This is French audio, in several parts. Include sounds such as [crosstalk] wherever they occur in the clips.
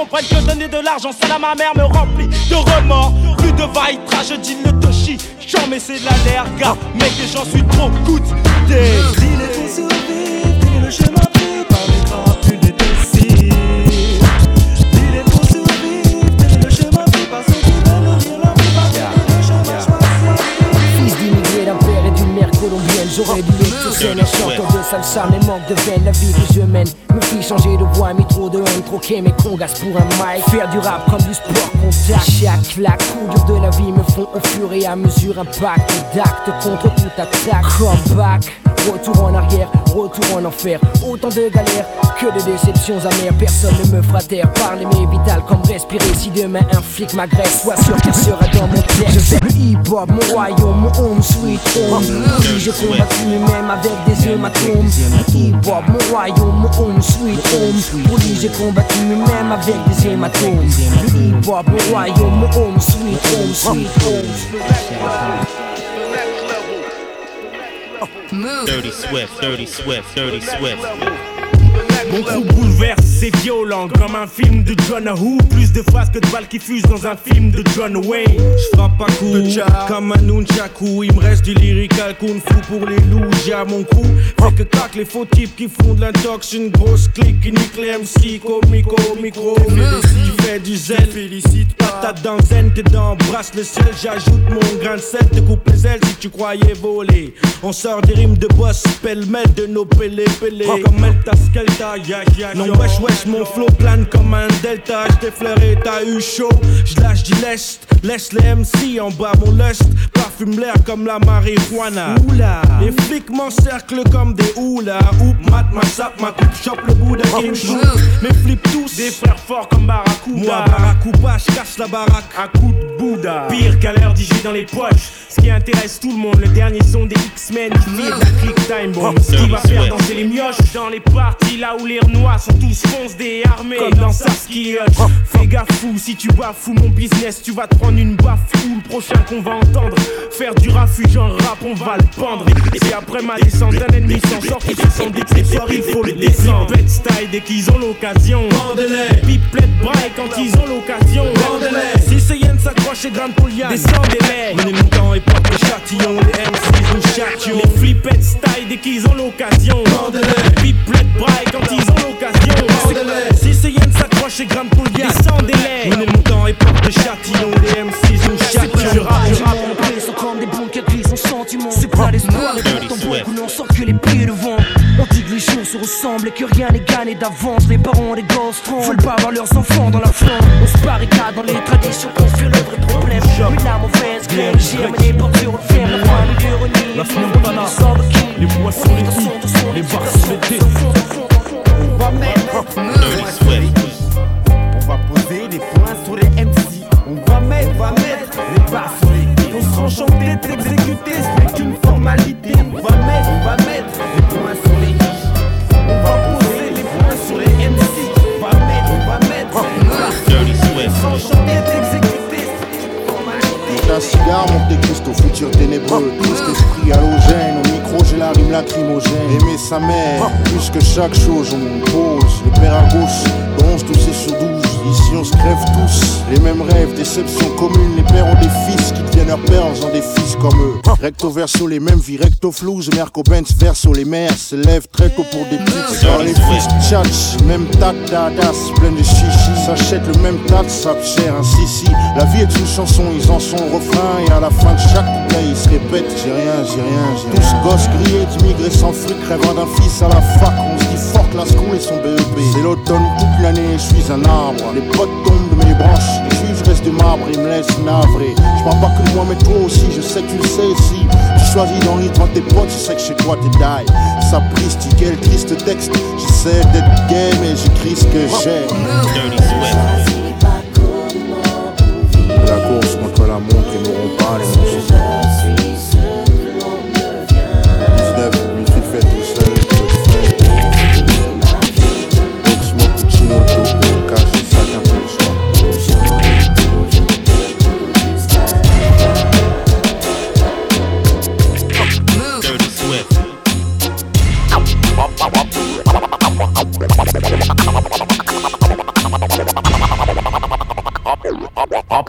comprennent que donner de l'argent seul à ma mère me remplit de remords. Plus de vaitra, je dis le toshi. J'en mais c'est de la l'air, gars, mec, que j'en suis trop good. Dis les pour survivre, le chemin pris par les grands plus de décis. Dis les pour survivre, le chemin pris par ceux qui veulent nourrir leur vie, par le chemin choisi. Fils d'immigrés d'un père et d'une mère colombienne, j'aurais dû être sur scène un chanteur de salsa, mais manque de veine, la vie que je mène changer de voix, mis trop de haine, troquer mes congas pour un mic, faire du rap comme du sport contact. Chaque coup dur de la vie me font au fur et à mesure un pacte d'actes contre toute attaque. Comeback. Retour en arrière, retour en enfer. Autant de galères que de déceptions amères. Personne ne me fera taire. Parler mes vital comme respirer. Si demain un flic m'agresse, sois sûr qu'il sera dans mon texte. Je fais le hip-hop, mon royaume, mon home sweet home. Oui, j'ai combattu même avec des hématomes. Hip-hop, mon royaume, mon home sweet home. Pour lui, j'ai combattu même avec des hématomes. Hip-hop, mon royaume, mon home, sweet home. Dirty Swift, Dirty Swift, Dirty Swift. Mon groupe bouleverse, c'est violent comme un film de John Woo. Plus de phrases que de balles qui fusent dans un film de John Wayne. Je frappe à coup comme un nunchaku. Il me reste du lyrical kung fu pour les loups. J'ai à mon cou. Fait que claque les faux types qui font de l'intox. Une grosse clique qui nique les MC. Comico, micro. Tu fais du zèle. Félicite patate dans zen. T'es dans brasse le sel. J'ajoute mon grain de sel. Te coupe les ailes si tu croyais voler. On sort des rimes de boss. Pêle-mêle de nos pélés. Comme Elta Skelta. Non, wesh, wesh, mon flow plane comme un delta. J'défleuré, t'as eu chaud. J'lâche du lest. Laisse les MC en bas, mon lust. Parfume l'air comme la marijuana. Oula. Les flics m'encerclent comme des houlas. Oup, mat, ma sap, ma coupe, chope le bout d'un game. Mes flips tous. Des frères forts comme Barracuda. Moi, Barracuda, j'casse la baraque. Un coup de Bouddha. Pire qu'à l'heure d'y dans les poches. Ce qui intéresse tout le monde, le dernier son des X-Men qui firent la click time bomb. Ce qui va faire danser les mioches dans les parties là où les renois sont tous fonces des armées. Comme dans Saskia. Fais gaffe fou, si tu bafoues mon business, tu vas te prendre une baffe ou le prochain qu'on va entendre. Faire du refuge en rap, on va le pendre. Et après ma descente, un ennemi s'en sort qui se sent c'est soir, il faut le descendre. Pet style dès qu'ils ont l'occasion. Pipelette braille quand ils ont l'occasion. Si ce yen s'accroche et grimpe pour liane, descendez-les. Menez temps et porte le châtillon. Les MCs nous châtions. Les flippettes style dès qu'ils ont l'occasion. Pipelette braille quand ils ont l'occasion. Si ce yen s'accroche et grimpe pour liane, descendez-les. Menez le temps et porte le châtillon. Les MCs nous châtions. Je rappe, je rappe, sont comme des bunkers gris sans sentiment. C'est pas l'espoir et pourtant beaucoup n'en sortent que les pieds devant. On dit que les jours se ressemblent et que rien n'est gagné d'avance. Les parents des gosses veulent pas avoir leurs enfants dans la flanc. On se barricade dans les traditions fuir le vrai problème. Mais la mauvaise graine, germe portures referment. La famille d'ironie, La Fontana, les poissons, les coups, les bars. On va mettre, on va poser les points sur les MC. On va mettre, on va mettre les bas sur les. On cigare, Monte Cristo, futur ténébreux. Triste esprit halogène, au micro j'ai la rime lacrymogène. Aimer sa mère, plus que chaque chose, on pose. Le père à gauche, bronze toussé sur douze. Ici on se crève tous, les mêmes rêves, déceptions communes. Les pères ont des fils qui deviennent leurs pères en faisant des fils comme eux. Recto verso, les mêmes vies, recto flouze. Merco Benz verso, les mères se lèvent très tôt pour des petites. Dans les fils tchatch, même tac d'adas, plein de chichi. S'achètent le même sap cher, un si La vie est une chanson, ils en sont au refrain. Et à la fin de chaque couplet, ils se répètent J'ai rien, j'ai rien, j'ai rien. Tous gosses grillés d'immigrés sans fric, rêvant d'un fils à la fac. On se dit fort la school et son BEP. C'est l'automne toute l'année, je suis un arbre. Les potes tombent de mes branches. Les juges restent de marbre, ils me laissent navré. Je parle pas que moi, mais toi aussi, je sais que tu le sais. Si tu choisis dans devant tes potes, je sais que chez toi t'es die. Sapristi, quel triste texte. Je J'essaie d'être gay, mais j'écris ce que j'ai. La course contre la montre, ils n'auront pas les.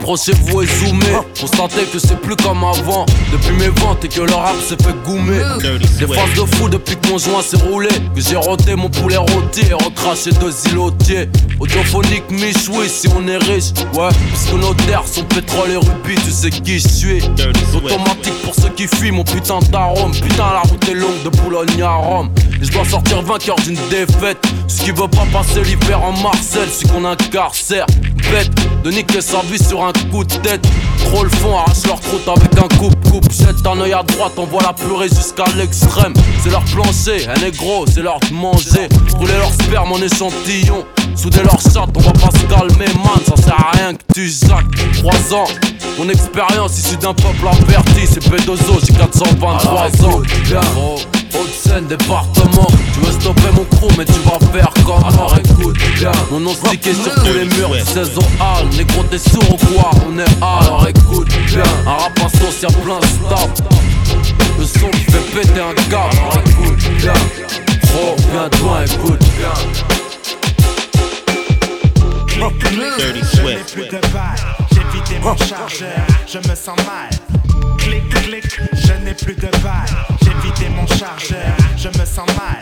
Approchez-vous et zoomez, constatez que c'est plus comme avant. Depuis mes ventes et que le rap s'est fait goumer. Des phrases de fou depuis que mon joint s'est roulé. Que j'ai roté mon poulet rôti et recraché deux îlotiers. Audiophonique, michoui si on est riche. Ouais, puisque nos terres sont pétrole et rubis, tu sais qui je suis. Automatique pour ceux qui fuient mon putain d'arôme. Putain, la route est longue de Boulogne à Rome. Et je dois sortir vainqueur d'une défaite. Ce qui veut pas passer l'hiver en Marcel, c'est qu'on incarcère. Bête de niquer sa vie sur un coup de tête. Trop le fond, arrache leur croûte avec un coupe-coupe. Jette un œil à droite, on voit la purée jusqu'à l'extrême. C'est leur plancher, un négro, c'est leur de manger. Brûler leur sperme en échantillon. Souder leur chatte, on va pas se calmer, man. Ça sert à rien que tu jacques. 3 ans, mon expérience issue d'un peuple averti. C'est P2O, j'ai 423 ans. Gros, Haute-Seine, département. Tu veux stopper mon crew, mais tu vas faire comme. Alors écoute, bien. Mon nom stické sur tous les murs, 16 ans hall. Négro, t'es sourd ou quoi? On est hall. Alors écoute, bien. Un rap à sauce, y'a plein de staff. Le son qui fait péter un câble. Alors écoute, bien. Gros, viens toi, écoute, bien. Dirty Je n'ai Swift. plus de balles, j'ai vidé mon chargeur, je me sens mal. Clic, clic, je n'ai plus de balles, j'ai vidé mon chargeur, je me sens mal.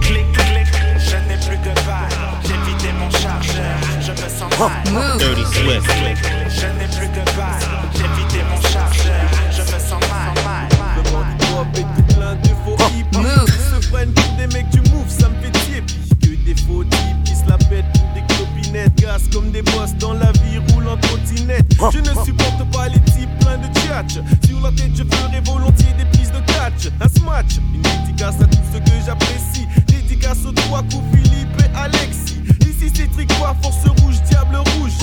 Clic, clic, je n'ai plus de balles, j'ai vidé mon chargeur, je me sens mal. Dirty Swift. Clic, je n'ai plus de balles, j'ai vidé mon chargeur, je me sens mal. mal, mal, mal. et tout plein de faux qui se prennent pour des mecs du move, ça me fait tiépi. Que des faux types qui se la pètent pour des clopinettes, gaz comme des boss dans la vie roule en trottinette. Je ne supporte pas les types pleins de Sur la tête, je ferai volontiers des prises de catch. Un smatch, une dédicace à tous ceux que j'apprécie. Dédicace aux trois coups, Philippe et Alexis. Ici c'est Tricoire, force rouge, diable rouge.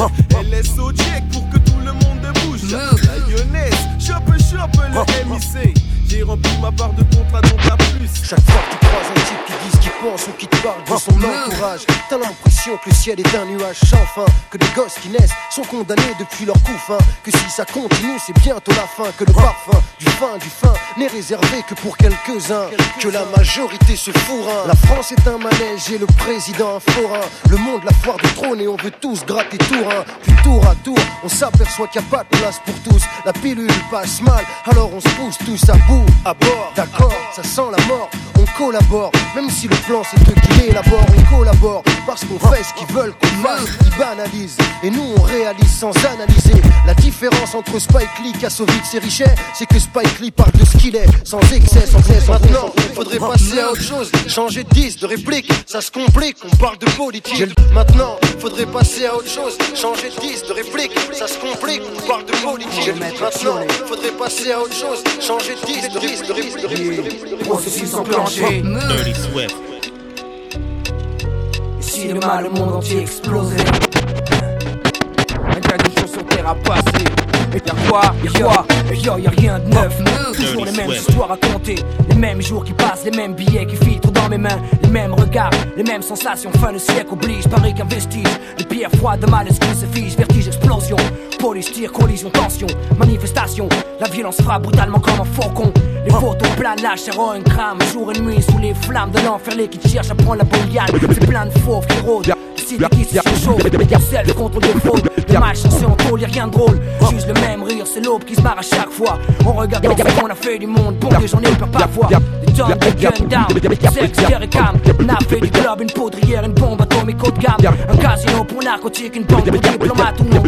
LSO check pour que tout le monde bouge. La lyonnaise, chope, chope le MIC. J'ai rempli ma part de contrat dont t'as plus. Chaque fois que tu croises un type qui dit ce qu'il pense ou qui te parle de son entourage, t'as l'impression que le ciel est un nuage sans fin, que les gosses qui naissent sont condamnés depuis leur coup fin, que si ça continue c'est bientôt la fin, que le parfum du fin du fin n'est réservé que pour quelques-uns, que la majorité se fourrin. La France est un manège et le président un forain, le monde la foire du trône et on veut tous gratter tour un, puis tour à tour, on s'aperçoit qu'il n'y a pas de place pour tous, la pilule passe mal, alors on se pousse tous à bout, à bord, d'accord, ça sent la mort, on collabore, même si le plan c'est eux qui l'élaborent, on collabore, parce qu'on fait ce qu'ils veulent qu'on fasse, ils banalisent, et nous on réalise sans analyser. La différence entre Spike Lee, Kassovitz et Richet, c'est que Spike Lee parle de ce qu'il est, sans excès, sans excès, sans Maintenant, faudrait passer à autre chose, changer de 10, de réplique, ça se complique, on parle de politique. Maintenant, faudrait passer à autre chose, changer de 10, de réplique, ça se complique, on parle de politique. Maintenant, faudrait passer à autre chose, changer de 10, de 10, de réplique, de réplique. Processus enclenché. Dirty Swift. Et si demain le monde entier explosait? Un gars de choses sur terre à passer Et y'a quoi Y'a quoi Yo, y'a rien de neuf Toujours les mêmes histoires à compter. Les mêmes jours qui passent, les mêmes billets qui filtrent dans mes mains. Les mêmes regards, les mêmes sensations. Fin de siècle oblige, pareil qu'un vestige. Les pierres froides de mal excuse se fige Vertige, explosion. Police, tir, collision, tension. Manifestation, la violence frappe brutalement comme un faucon. Les photos planent, lâchent, un crame Jour et nuit sous les flammes de l'enfer Les qui cherchent à prendre la bouillade C'est plein de fauves qui rôdent Cité qui se chauffe Self contre des fautes Le mal chanceux en tôle, y'a rien de drôle. Juste le même rire, c'est l'aube qui se marre à chaque fois. On regarde ce qu'on a fait du monde Bon que j'en ai peur parfois. Des tonnes de gun down Sex, guerre et cam. On a fait du club, une poudrière, une bombe atomique haut de gamme. Un casino pour narcotique, une banque pour diplomate Tout le monde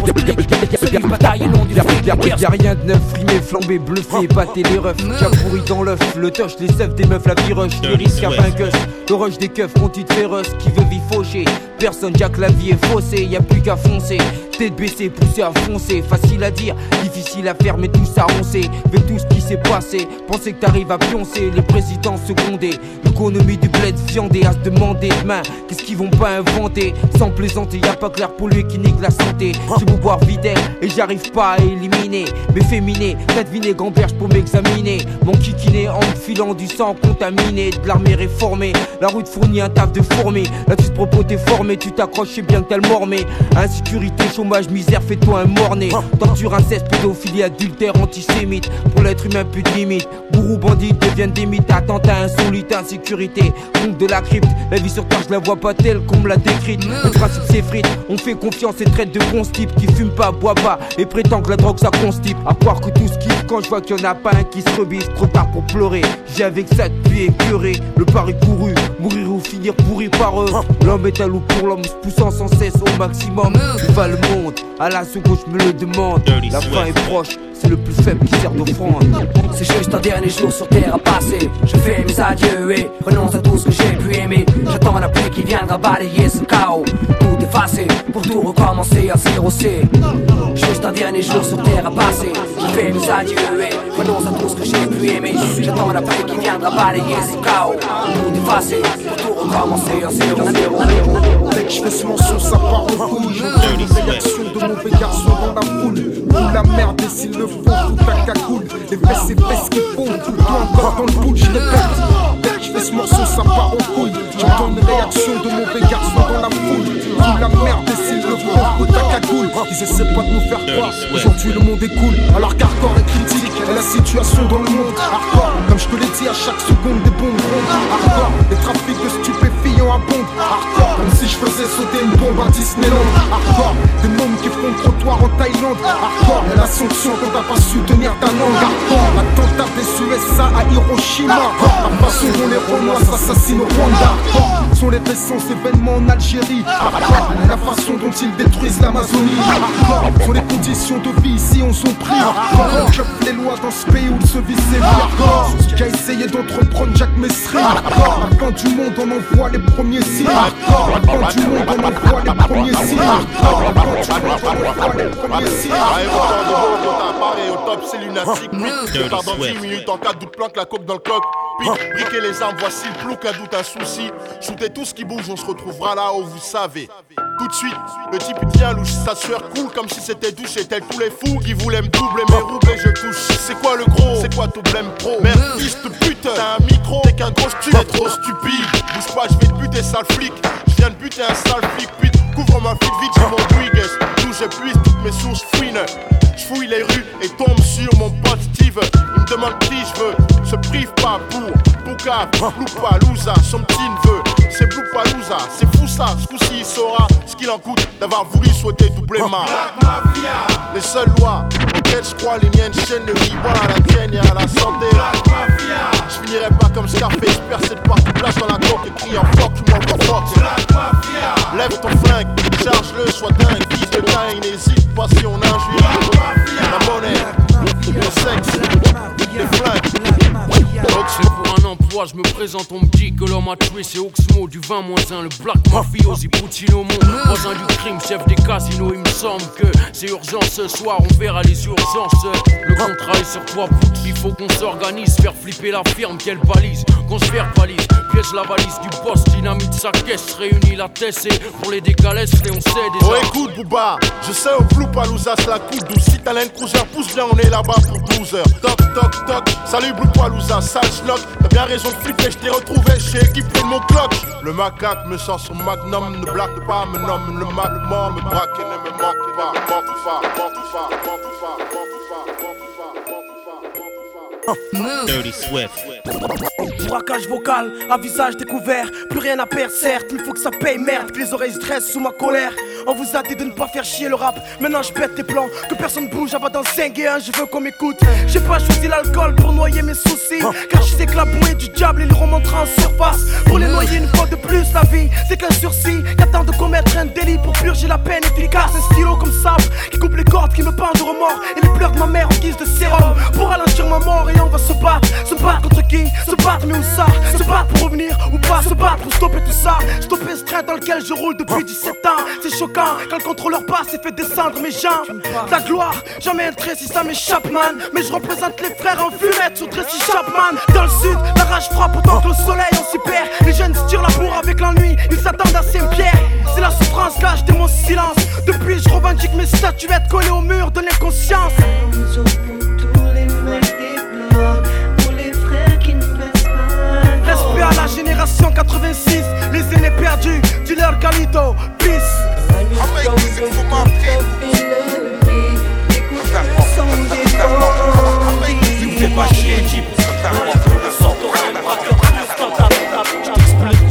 se livre bataille long du fric Y'a rien de neuf, frimé, flambé, bluffé, pâté les refs. Qu'a pourri dans l'œuf, le toche, les seufs des meufs, la viroche Les risques à vainqueuse, le rush des keufs, contis de féroce Qui veut vivre fauché, personne jack la vie est faussée Y'a plus qu'à foncer, Tête baissée, poussé à foncer, facile à dire, difficile à faire, mais tout ça roncé. Avec tout ce qui s'est passé, penser que t'arrives à pioncer, les présidents secondés, l'économie du bled viandé à se demander demain, qu'est-ce qu'ils vont pas inventer? Sans plaisanter, y a pas clair pour lui qui nique la santé. J'ai beau boire videl et j'arrive pas à éliminer mes féminés, quatre vinaigre en pour m'examiner. Mon kikiné en filant du sang contaminé, de l'armée réformée. La route fournit un taf de fourmi, là tu te propos t'es formé, tu t'accroches, bien que t'as le mormé. Insécurité, chômage, misère, fais-toi un morné. Torture, inceste, pédophilie, adultère, antisémite. Pour l'être humain, plus de limite. Bourreau, bandit deviennent des mythes. Attentat insolite, insécurité. Compte de la crypte. La vie sur terre, je la vois pas telle qu'on me l'a décrite. Le principe, c'est frites. On fait confiance et traite de bons types qui fument pas, boit pas et prétend que la drogue ça constipe. À croire que tout ce qui quand je vois qu'il y en a pas un qui se rebise. Trop tard pour pleurer. J'ai avec ça depuis écuré. Le pari couru. Mourir ou finir pourri par eux. L'homme est à loup pour l'homme, se poussant sans cesse au maximum. Où va le monde À la seconde, je me le demande. La fin est proche c'est le plus faible qui sert d'offrande. C'est juste un dernier jour sur terre à passer. Je fais mes adieux et renonce à tout ce que j'ai pu aimer. J'attends la pluie qui viendra balayer ce chaos. Tout effacer pour tout recommencer à zéro C. Juste un dernier jour sur terre à passer. Je fais mes adieux et à tout ce que j'ai pu aimer. J'attends la pluie qui viendra balayer ce chaos. Tout effacer pour tout recommencer à zéro Dès que je fais ce morceau, ça part en couille. Une réaction de mauvais garçon dans la foule. Où la merde et s'il le faut, tout à cagoule. Les fesses, c'est fesses qu'il faut. Tout encore dans le bout, je répète. Fais ce morceau, ça part en couille. J'entends une réaction de mauvais garçon dans la foule. Où la merde et s'il le faut, tout à cagoule. Ils essaient pas de nous faire croire. Aujourd'hui, le monde est cool. Alors qu'hardcore est critique. Et la situation dans le monde. Hardcore, comme je te l'ai dit, à chaque seconde, des bombes. Hardcore, les trafics de stupéfiants abondent. Hardcore, comme si je faisais sauter une bombe à Disneyland. Hardcore, des mômes qui font le trottoir en Thaïlande. Hardcore, la sanction quand t'as pas su tenir ta langue. Hardcore, l'attentat des USA à Hiroshima. La façon dont les Renois s'assassinent au Rwanda. Hardcore, sont les récents événements en Algérie. Hardcore, la façon dont ils détruisent l'Amazonie. Hardcore, sont les conditions de vie ici on s'en prie. Hardcore, je les lois dans ce pays où il se vit ses Hardcore, qui a essayé d'entreprendre Jacques Messry. Hardcore, la fin du monde on envoie les premiers signes. Monde on envoie les premiers signes. Fin du monde on envoie les premiers signes. Au top, c'est lunatique. Je pars dans 10 minutes en cas de planque la coque dans le coq. Pique, briquer les armes, voici le plouc, un doute, un souci. Shootez tout ce qui bouge, on se retrouvera là où vous savez. Tout de suite, le type il tient louche, sa sueur coule comme si c'était douche. Et tel tous les fous qui voulaient me doubler mes roubles et je touche. C'est quoi le gros C'est quoi ton blême pro Merde, fils de pute, t'as un micro, t'es qu'un gros tu t'es trop stupide. Bouge pas, je vais sale flic. Je viens de buter un sale flic, puis couvre ma flic vite, j'ai mon Dwiggles. D'où j'épuise toutes mes sources fouines. Je fouille les rues et tombe sur mon pote Steve. Il me demande qui je veux, se prive pas pour Bouka, Loupalouza, son petit neveu. C'est Loupalouza, c'est fou ça. Ce coup-ci, il saura ce qu'il en coûte d'avoir voulu souhaiter doubler ma. Les seules lois auxquelles je crois, les miennes chaînes de vie. Voilà la tienne et à la santé. Je finirai pas comme Scarface, percé de partout, place dans la coque et criant fuck you motherfucker. Lève ton flingue, charge-le, sois dingue, vise le dingue, n'hésite pas si on injure. La monnaie, le sexe, les flingues. Je me présente, on me dit que l'homme a tué, c'est Oxmo du 20 moins 1, le Black Mafiosi mon voisin du crime, chef des casinos. Il me semble que c'est urgent ce soir, on verra les urgences. Le contrat est sur toi, il faut qu'on s'organise, faire flipper la firme, qu'elle balise, qu'on se faire valise, piège la valise du boss, dynamite sa caisse, réunit la tête et pour les décalés, les on sait déjà. Oh écoute Booba, je sais au flou Palouza la coupe douce, si t'as cruiser, pousse bien, on est là-bas pour 12 heures. Toc toc toc, salut Blue Palouza, sale schlock, t'as bien raison de flipper, je t'ai retrouvé, j'ai équipé de mon clock. Le macaque me sort son magnum, ne blague pas, me nomme le magnement, me braque et ne me manque pas, manque pas, manque pas, manque pas, manque pas, manque pas, Dirty Swift. Braquage vocal, à visage découvert, plus rien à perdre, certes, il faut que ça paye merde, que les oreilles se dressent sous ma colère. On vous a dit de ne pas faire chier le rap, maintenant je pète tes plans, que personne bouge avant d'en 5 et 1, je veux qu'on m'écoute. J'ai pas choisi l'alcool pour noyer mes soucis, car je sais que la bouée du diable il remontera en surface. Pour les noyer une fois de plus, la vie c'est qu'un sursis, qu'attend de commettre un délit pour purger la peine efficace. Un stylo comme sable qui coupe les cordes, qui me pendent de remords, et les pleurs de ma mère en guise de sérum. Pour ralentir ma mort et on va se battre, se battre contre qui? Se battre mais tout ça. Se battre pour revenir ou pas se battre pour stopper tout ça. Stopper ce train dans lequel je roule depuis 17 ans. C'est choquant quand le contrôleur passe et fait descendre mes jambes. Ta gloire, jamais un si ça m'échappe, man. Mais je représente les frères en fumette sur Tracy Chapman. Dans le sud, la rage frappe autant que le soleil on s'y perd. Les jeunes se tirent la bourre avec l'ennui, ils s'attendent à Saint-Pierre. C'est la souffrance lâche de mon silence. Depuis, je revendique mes statuettes collées au mur de l'inconscience. À la génération 86, les aînés perdus, dealer Galito, peace. Fais pas chier, Jeep. Ce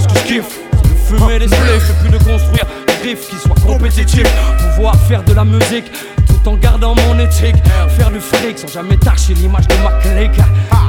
que je kiffe, de fumer les spliffs et puis de construire des riffs qui soient compétitifs. Pouvoir faire de la musique tout en gardant mon éthique. Faire du fric sans jamais tâcher l'image de ma clique.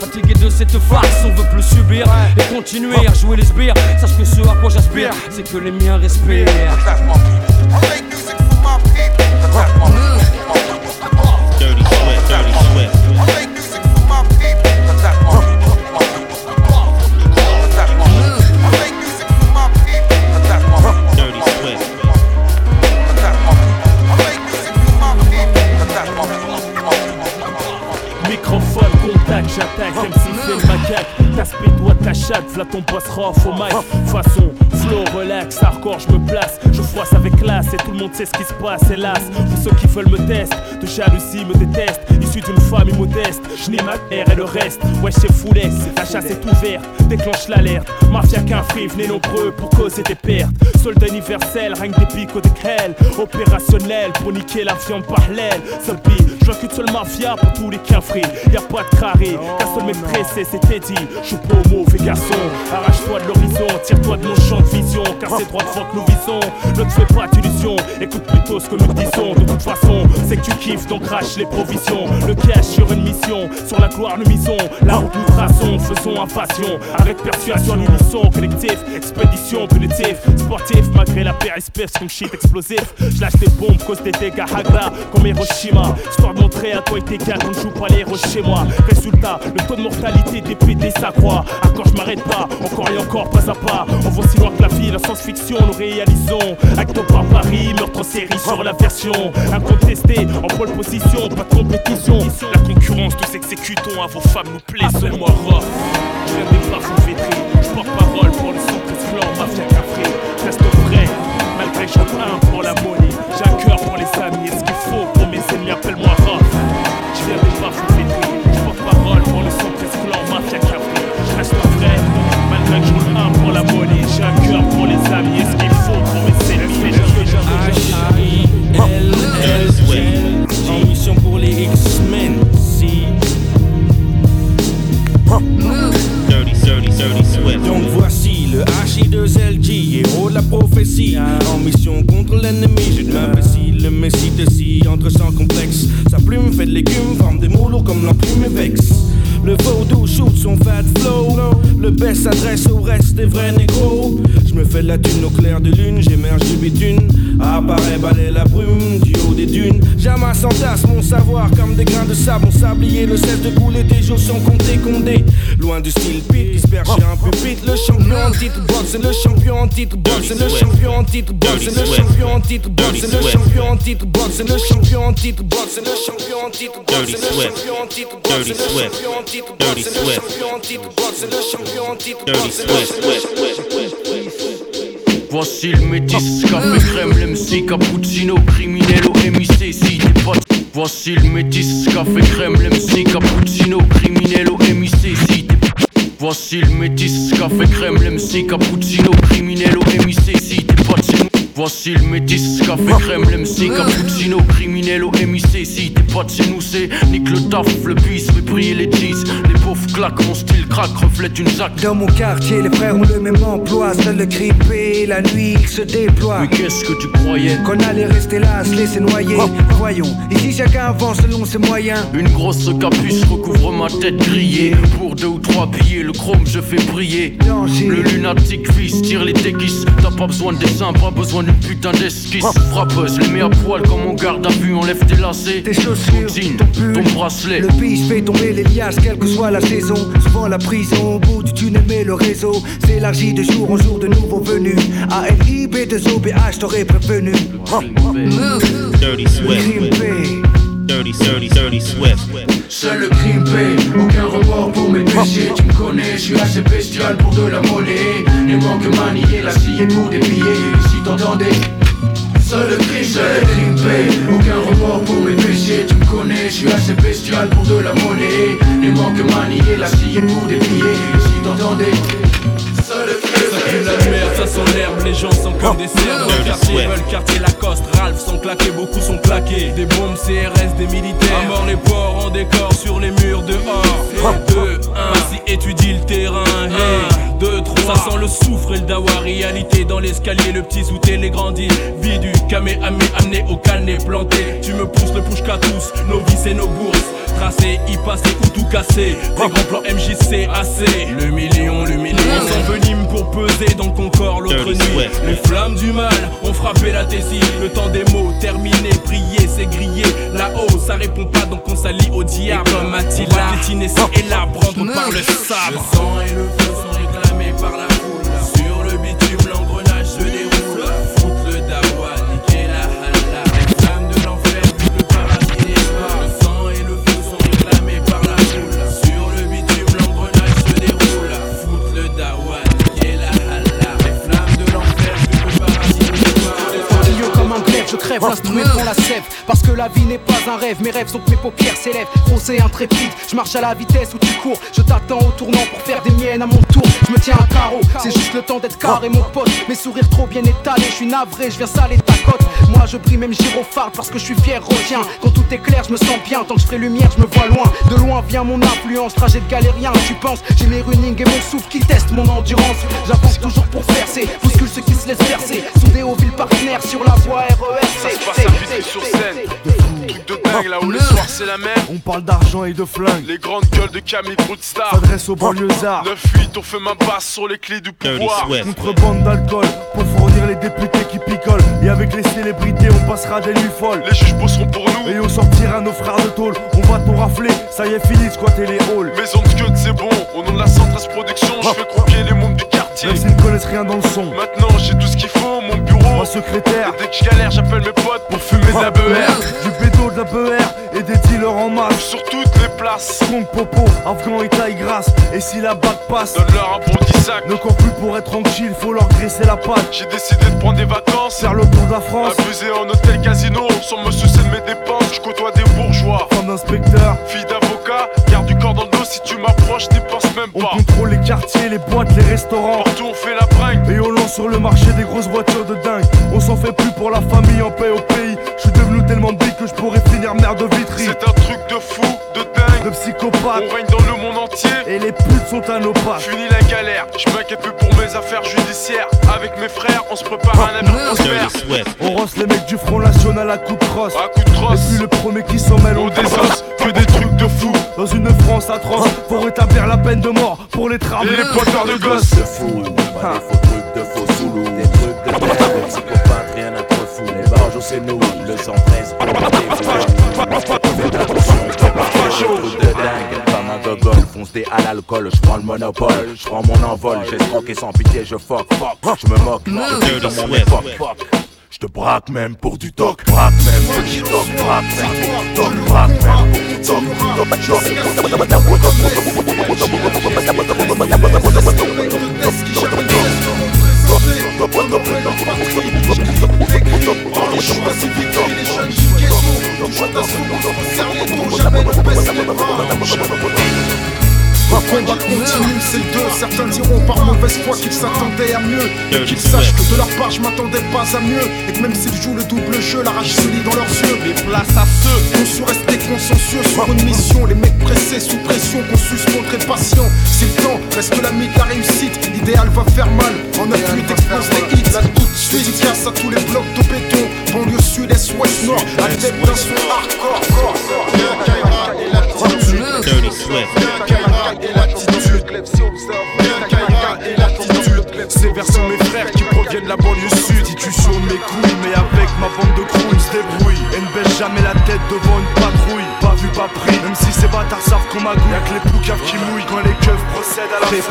Fatigué de cette farce, on veut plus subir et continuer à jouer les sbires. Sache que ce à quoi j'aspire, c'est que les miens respirent. Chatte, v'là ton rough au mic. Façon, flow, relax, hardcore, je me place. Je froisse avec classe et tout le monde sait ce qui se passe, hélas. Pour ceux qui veulent me tester, de jalousie me détestent. Issu d'une famille modeste, je nie ma mère et le reste. Ouais, c'est foulet, la chasse est ouverte, déclenche l'alerte. Mafia qu'un free, venez nombreux pour causer des pertes. Soldat universel, règne des pics des grêles. Opérationnel pour niquer la viande par l'aile. Je qu'une seule mafia pour tous les free. Y'a pas de carré, qu'un seul maîtresse, c'était dit. Je suis pas mauvais garçon, arrache-toi de l'horizon, tire-toi de mon champ de vision. Car c'est droit devant que nous visons. Ne te fais pas d'illusions, écoute plutôt ce que nous disons. De toute façon, c'est que tu kiffes, donc crache les provisions. Le cash sur une mission, sur la gloire nous misons. La route nous traçons, faisons un passion. Arrête persuasion, sommes collectif. Expédition punitive, sportif, malgré la paire espèce comme shit explosif. Je lâche des bombes, cause des dégâts Hagra comme Hiroshima. Histoire montrer à toi et tes gars qu'on ne joue pas les héros chez moi. Résultat, le taux de mortalité des PD s'accroît. Encore je m'arrête pas, encore et encore, pas à pas. On voit si loin que la vie, la science-fiction, nous réalisons. Acte par Paris, meurtre en série sur la version. Incontesté, en pole position, pas de compétition. La concurrence, nous exécutons à vos femmes, nous plaisons. je viens des parfums vétrés. Je porte parole pour le son plus clan, mafia café. Reste vrai, malgré que j'en un pour la monnaie. J'ai un cœur pour les amis, et ce qu'il faut pour mes ennemis, appelle-moi cœur pour les amis, et ce qu'il faut pour ennemis. Dirty Swift. En mission pour les X-Men, si. Donc voici le H-I-2-L-G, héros de la prophétie. En mission contre l'ennemi, j'ai de l'imbécile, le messie de si, entre sans complexe. Sa plume fait de l'écume, forme des mots comme vexe. Le vaudou shoot son fat flow. Le best s'adresse au reste des vrais négros. Je me fais la thune au clair de lune, j'émerge du bitume. Apparaît balayer la brume du haut des dunes. J'amasse entasse mon savoir comme des grains de sable. Mon sablier ne cesse de couler, des jours sont comptés, condés. Loin du style pit chez un pupitre. Le champion en titre box, c'est le champion en titre box, c'est le champion en titre box, c'est le champion en titre box, c'est le champion en titre box, c'est le champion en titre box, c'est le champion en titre box, c'est le champion en titre box, c'est le champion en titre le champion en titre le champion en titre Voici le métis, café crème, l'MC, cappuccino, criminel au MIC, si t'es pas. Voici le métis, café crème, l'MC, cappuccino, criminel au MIC, si t'es Voici le métis, café crème, l'MC, cappuccino, criminel au MIC, si Voici le métis, café crème, l'MC, cappuccino, criminel au MIC, si t'es pas de chez nous, c'est nique le taf, le bis, mais briller les cheese. Les chauffe, claque, mon style craque, reflète une jaque. Dans mon quartier, les frères ont le même emploi. Seul le paie, la nuit il se déploie. Mais qu'est-ce que tu croyais? Qu'on allait rester là, se laisser noyer. Voyons, ici chacun avance selon ses moyens. Une grosse capuche recouvre ma tête grillée. Pour deux ou trois billets, le chrome je fais briller. Le lunatique fils tire les déguises. T'as pas besoin de dessin, pas besoin d'une putain d'esquisse. Frappeuse, les mets à poil comme on garde à vue, enlève tes lacets. Tes chaussures, ton jean, ton pull, ton bracelet. Le biche fait tomber les liasses, quelle que soit la saison. Souvent la prison, au bout du tunnel, mais le réseau s'élargit de jour en jour de nouveaux venus. ALIB de OBH, t'aurais prévenu. Dirty Swift. Dirty, dirty, dirty Swift. Seul le crime paye, aucun remords pour mes péchés. Tu me connais, je suis assez bestial pour de la monnaie. Les manques manier la scie pour des Si t'entendais Seul le crime, seul le crime paye Aucun remords pour mes péchés. Tu me connais, je suis assez bestial pour de la monnaie. Les manques manier la scie pour des Si t'entendais Seul le crime pue la merde, ça sent l'herbe, les gens sont comme des cerfs. Dans le quartier veulent quartier Lacoste, Ralph sont claqués, beaucoup sont claqués. Des bombes CRS, des militaires. À mort les porcs en décor sur les murs dehors. 2, 1, si étudie le terrain. Hey, 2, 3, ça sent le soufre et le dawa Réalité dans l'escalier, le petit souté, les grandis. Vie du camé, amé, amené au calné planté. Tu me pousses le push qu'à tous, nos vies et nos bourses. Tracé, y passer ou tout casser. Des grands plans MJC, AC Le million, le million. On s'envenime pour peser dans le Concorde l'autre nuit. Les flammes du mal ont frappé la tessie Le temps des mots terminé, prier c'est grillé Là-haut ça répond pas donc on s'allie au diable. Et comme Attila, piétiner ci et là, prendre par le sabre. Le sang et le feu sont réclamés par la foule. Sur le bitume la sève. Parce que la vie n'est pas un rêve, mes rêves sont que mes paupières s'élèvent. Grosse et intrépide, je marche à la vitesse où tu cours. Je t'attends au tournant pour faire des miennes à mon tour. Je me tiens à carreau, c'est juste le temps d'être carré mon pote. Mes sourires trop bien étalés, je suis navré, je viens saler ta côte Moi je brille même gyrophare parce que je suis fier, retiens Quand tout est clair, je me sens bien, tant que je ferai lumière, je me vois loin. De loin vient mon influence, trajet de galérien. Tu penses, j'ai mes running et mon souffle qui teste mon endurance. J'avance toujours pour percer, bouscule ceux qui se laissent percer. Soudés aux villes partenaires sur la voie RER Ça se passe à sur scène Truc de dingue là où le soir c'est la mer On parle d'argent et de flingue. Les grandes gueules de Camille Broodstar S'adresse aux banlieusards. 9-8 on fait main basse sur les clés du pouvoir Contrebande d'alcool pour fournir les députés qui picolent. Et avec les célébrités, on passera des nuits folles. Les juges bosseront pour nous. Et on sortira nos frères de tôle. On va tout rafler, ça y est fini de squatter les halls. Maison de Scud c'est bon, au nom de la Centrale Production, je fais croupier les membres du quartier. Même s'ils ne connaissent rien dans le son. Maintenant j'ai tout ce qu'il faut, mon bureau, Ma secrétaire. Et dès que je galère, j'appelle mes potes pour fumer de la beurre. Du bédo, de la beurre et des dealers en masse. Sur toutes les places. Compte popo, afghan et taille grasse. Et si la bague passe, donne-leur un bon 10 sac. Ne cours plus pour être tranquille, faut leur graisser la patte. J'ai décidé de prendre des vacances. Faire le tour de la France. Abuser en hôtel casino, sans me soucier de mes dépenses. Je côtoie des bourgeois. Femme d'inspecteur. Fille d'avocat, garde du corps dans le dos si tu m'approches, n'y pense même On pas. contrôle les quartiers, les boîtes, les restaurants. Partout on fait la bringue. Et on lance sur le marché des grosses voitures de dingue. On s'en fait plus pour la famille en paix au pays. Je suis devenu tellement big que je pourrais finir mère de. C'est un truc de fou, de dingue. De psychopathe. On règne dans le monde entier. Et les putes sont à nos pattes. Fini la galère, je m'inquiète plus pour mes affaires judiciaires. Avec mes frères, on se prépare à un avenir. On rosse les mecs du Front National à coups de crosse. À coup de crosse. Et puis le premier qui s'en mêle, on On désosse, que des trucs de fou. Dans une France atroce, faut rétablir la peine de mort pour les travaux. Et les pointeurs de gosses. de fou, pas des faux trucs de faux soulous, des trucs de c'est nous, le 113 pour les Faites attention, t'es pas de dingue, foncé à l'alcool, je prends le monopole, je prends mon envol, j'escroque et sans pitié je fuck, fuck, je me moque, je dans mon époque. Je te braque même pour du toc, braque même pour du toc, braque même pour du toc, braque même pour du toc, Le combat continue, c'est le deux. Certains diront par mauvaise foi qu'ils s'attendaient à mieux. Et qu'ils sachent que de leur part, je m'attendais pas à mieux. Et que même s'ils jouent le double jeu, la rage se lit dans leurs yeux. Mais place à ceux On su rester consciencieux sur une mission. Les mecs pressés sous pression, qu'on sus montrer patient. Si le temps reste l'ami de la réussite, l'idéal va faire mal. En 9-8 explose les hits, là tout de suite. Casse à tous les blocs de béton. Banlieue sud, est, ouest, nord. À tête d'un son hardcore. Dirty Swift. Ces vers sont mes frères qui proviennent de la banlieue sud. Si tu sur mes couilles, mais avec ma bande de crew, ils se débrouillent. Et ne baisse jamais la tête devant une patrouille. Pas vu, pas pris. Même si ces bâtards savent qu'on magouille. Y'a que les poucaves qui mouillent quand les keufs procèdent à la big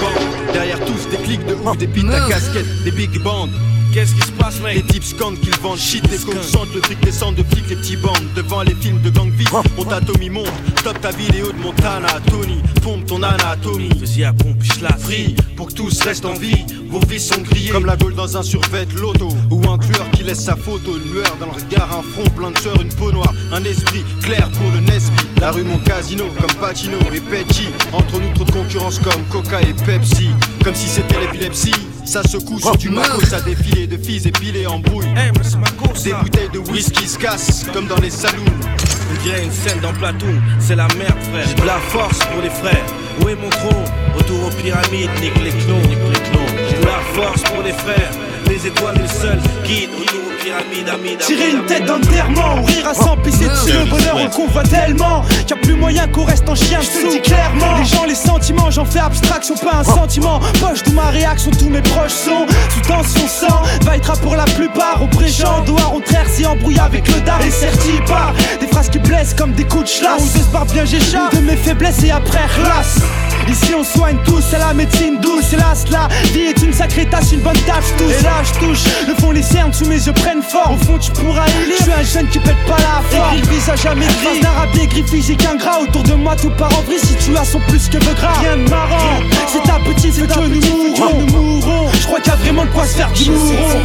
bang. Derrière tous des clics de ouf, des pins à casquette, des big bands. Qu'est-ce qui se passe, mec? Les types scandent qu'ils vendent shit, les consentent, le fric descend de flics, les petits bandes. Devant les films de gang vite, mon atomy monte. Stop ta vidéo de Montana, Tony, pompe ton anatomie. Vas-y, à pompe, je la Free, pour que tous restent en vie. Vos vies sont grillées comme la gaule dans un survêt loto. Ou un tueur qui laisse sa photo, une lueur dans le regard, un front plein de sueur, une peau noire, un esprit clair pour le Nesby. La rue, mon casino, comme Pacino et Peggy. Entre nous, trop de concurrence comme Coca et Pepsi. Comme si c'était l'épilepsie. Ça secoue sur du maco, ça défilé de filles épilées en bouille. Des bouteilles de whisky se cassent comme dans les saloons. On dirait une scène dans Platoon, c'est la merde frère. J'ai de la force pour les frères. Où est mon trône? Retour aux pyramides, nique les clones, nique les clones. J'ai de la force pour les frères. Les étoiles, le seul guide. Retour aux pyramides, amide. Tirer une tête d'enterrement ou rire à s'en pisser dessus Le bonheur on le convoit tellement. Qu'il y a plus moyen qu'on reste en chien Je te le dis clairement. Les gens, les sentiments, j'en fais abstraction Pas un sentiment. Poche de ma réaction, tous mes proches sont Sous tension sang. Va être pour la plupart Au présent, doigt on si embrouille avec le dar Et certi par Des phrases qui blessent comme des coups de chlasse Ou de se barre bien j'échappe De mes faiblesses et après relasse Ici on soigne tous, c'est la médecine douce Hélas. La vie est une sacrée tâche, une bonne tâche tous Je touche, le fond les cernes sous mes yeux prennent forme. Au fond tu pourras élire, je suis un jeune qui pète pas la forme. Le visage à mes gris, rap gris physique ingrat. Autour de moi tout part en vrille, situations plus que de gras. Rien de marrant, c'est ta petite, c'est que nous mourrons Je crois qu'il y a vraiment de quoi se faire du mouron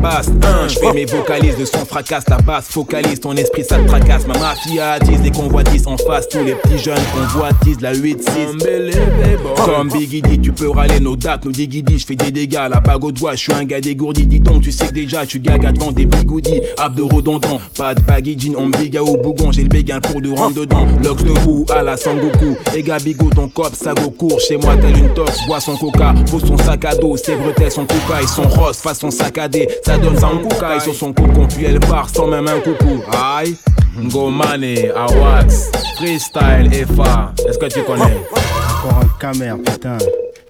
je tabasse, un, je fais mes vocalises, le son fracasse, la basse focalise, ton esprit ça te tracasse, ma mafia attise les convoitises en face, tous les petits jeunes convoitisent la 8-6. Comme Biggie dit, tu peux râler nos dates, nos digidis, je fais des dégâts, la bague au doigt, je suis un gars dégourdi, dis donc, tu sais que déjà, tu gaga devant des bigoudis, abdos redondants, pas de baggy jean, on biga au bougon, j'ai le béguin pour de rentrer dedans, Lox de bout à la Sangoku, et Gabigo, ton cop, ça go court, chez moi tel une tox, bois son coca, pose son sac à dos, ses bretelles, son coca et son rose, façon saccadé, ça donne en cocaille sur son cocon, puis elle part sans même un coucou. Aïe, Go Money, Awax, Freestyle, FA, est-ce que tu connais? Encore un camère, putain.